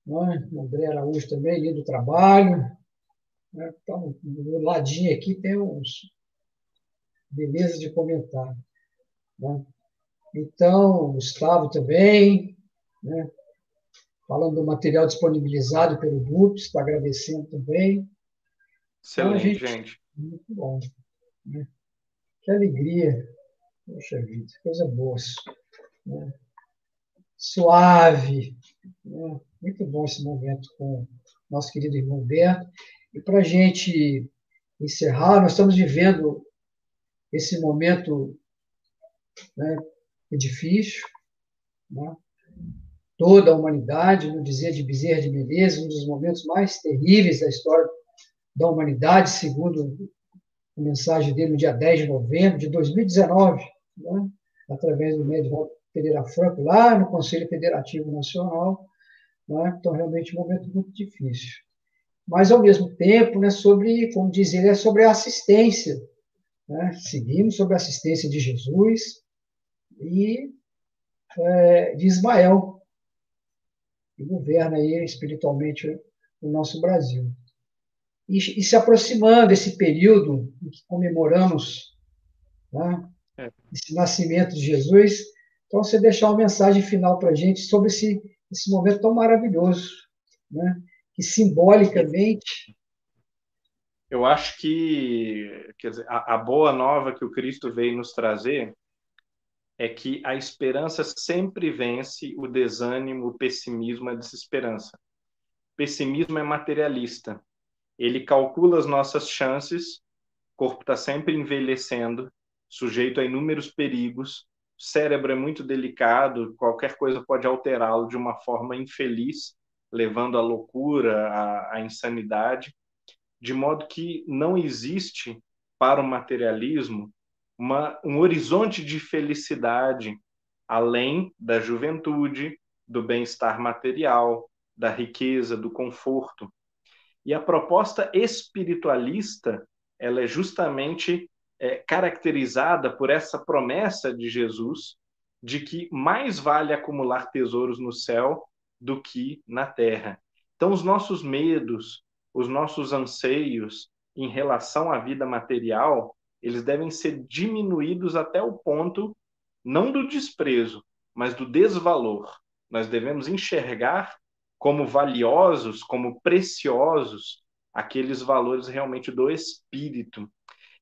né? André Araújo também, lindo trabalho. Né? Então, do ladinho aqui tem uns beleza de comentário. Né? Então, Gustavo também, né? falando do material disponibilizado pelo grupo, está agradecendo também. Excelente, então, gente, gente. Muito bom. Né? Que alegria. Poxa vida, coisa boa. Né? Suave. Né? Muito bom esse momento com nosso querido irmão Humberto. E para a gente encerrar, nós estamos vivendo esse momento né, difícil, né? toda a humanidade, no dizer de Bezerra de Menezes, um dos momentos mais terríveis da história da humanidade, segundo a mensagem dele no dia 10 de novembro de 2019, né? através do médico Pereira Franco, lá no Conselho Federativo Nacional. Né? Então, realmente, um momento muito difícil. Mas, ao mesmo tempo, né, sobre, como dizer, é sobre a assistência. Né? Seguimos sobre a assistência de Jesus e é, de Ismael, que governa aí espiritualmente o nosso Brasil. E, e se aproximando desse período em que comemoramos né, é. esse nascimento de Jesus, então você deixar uma mensagem final para a gente sobre esse, esse momento tão maravilhoso, né, que simbolicamente eu acho que dizer, a, a, boa nova que o Cristo veio nos trazer é que a esperança sempre vence o desânimo, o pessimismo, a desesperança. O pessimismo é materialista. Ele calcula as nossas chances, o corpo está sempre envelhecendo, sujeito a inúmeros perigos, o cérebro é muito delicado, qualquer coisa pode alterá-lo de uma forma infeliz, levando à loucura, à, à insanidade, de modo que não existe para o materialismo uma, um horizonte de felicidade além da juventude, do bem-estar material, da riqueza, do conforto. E a proposta espiritualista ela é justamente é, caracterizada por essa promessa de Jesus de que mais vale acumular tesouros no céu do que na terra. Então, os nossos medos, os nossos anseios em relação à vida material, eles devem ser diminuídos até o ponto não do desprezo, mas do desvalor. Nós devemos enxergar como valiosos, como preciosos aqueles valores realmente do espírito.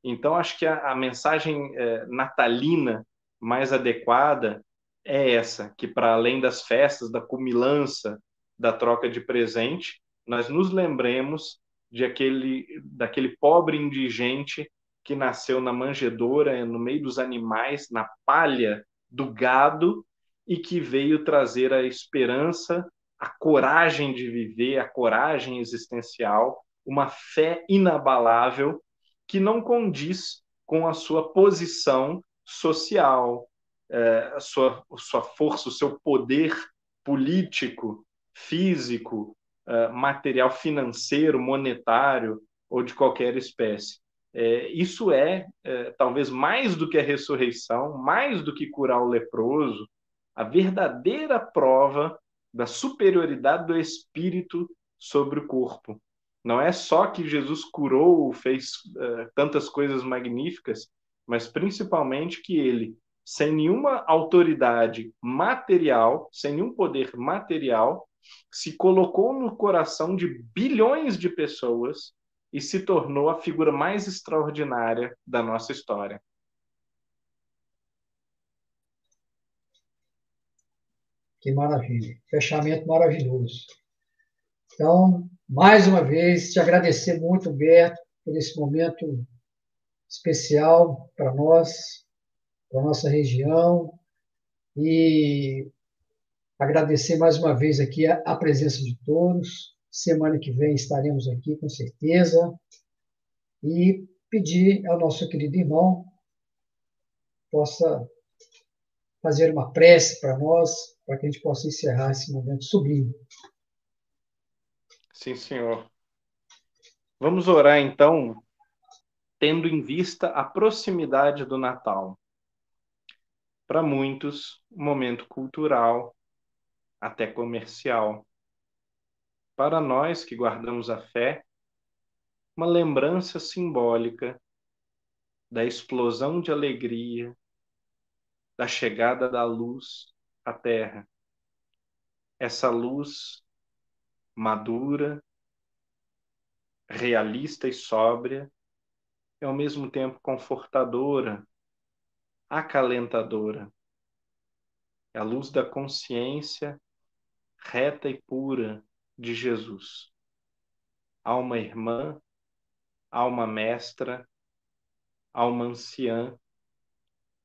Então, acho que a, a mensagem é, natalina mais adequada é essa, que para além das festas, da cumilança, da troca de presente, nós nos lembremos de aquele, daquele pobre indigente que nasceu na manjedoura, no meio dos animais, na palha do gado, e que veio trazer a esperança, a coragem de viver, a coragem existencial, uma fé inabalável que não condiz com a sua posição social, é, a sua, a sua força, o seu poder político, físico, é, material, financeiro, monetário ou de qualquer espécie. É, isso é, é, talvez mais do que a ressurreição, mais do que curar o leproso, a verdadeira prova da superioridade do espírito sobre o corpo. Não é só que Jesus curou, fez é, tantas coisas magníficas, mas principalmente que ele, sem nenhuma autoridade material, sem nenhum poder material, se colocou no coração de bilhões de pessoas e se tornou a figura mais extraordinária da nossa história. Que maravilha. Fechamento maravilhoso. Então, mais uma vez, te agradecer muito, Berto, por esse momento especial para nós, para nossa região, e agradecer mais uma vez aqui a, a presença de todos. Semana que vem estaremos aqui, com certeza, e pedir ao nosso querido irmão possa fazer uma prece para nós, para que a gente possa encerrar esse momento sublime. Sim, senhor. Vamos orar então, tendo em vista a proximidade do Natal. Para muitos, um momento cultural, até comercial. Para nós que guardamos a fé, uma lembrança simbólica da explosão de alegria, da chegada da luz à terra. Essa luz madura, realista e sóbria, e ao mesmo tempo confortadora, acalentadora. É a luz da consciência reta e pura de Jesus. Alma irmã, alma mestra, alma anciã,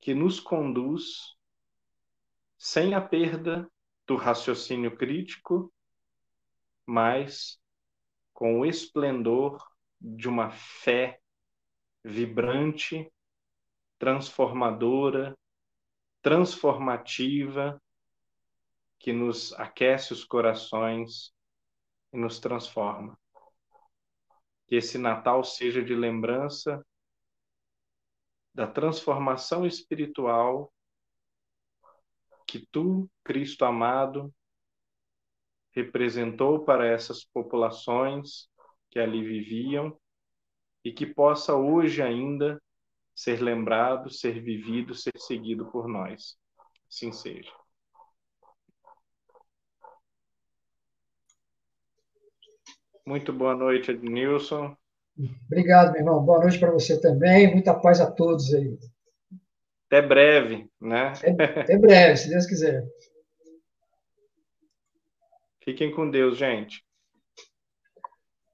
que nos conduz sem a perda do raciocínio crítico mas com o esplendor de uma fé vibrante, transformadora, transformativa, que nos aquece os corações e nos transforma. Que esse Natal seja de lembrança da transformação espiritual que tu, Cristo amado, representou para essas populações que ali viviam e que possa hoje ainda ser lembrado, ser vivido, ser seguido por nós. Assim seja. Muito boa noite, Ednilson. Obrigado, meu irmão. Boa noite para você também. Muita paz a todos aí. Até breve, né? Até, até breve, se Deus quiser. Fiquem com Deus, gente.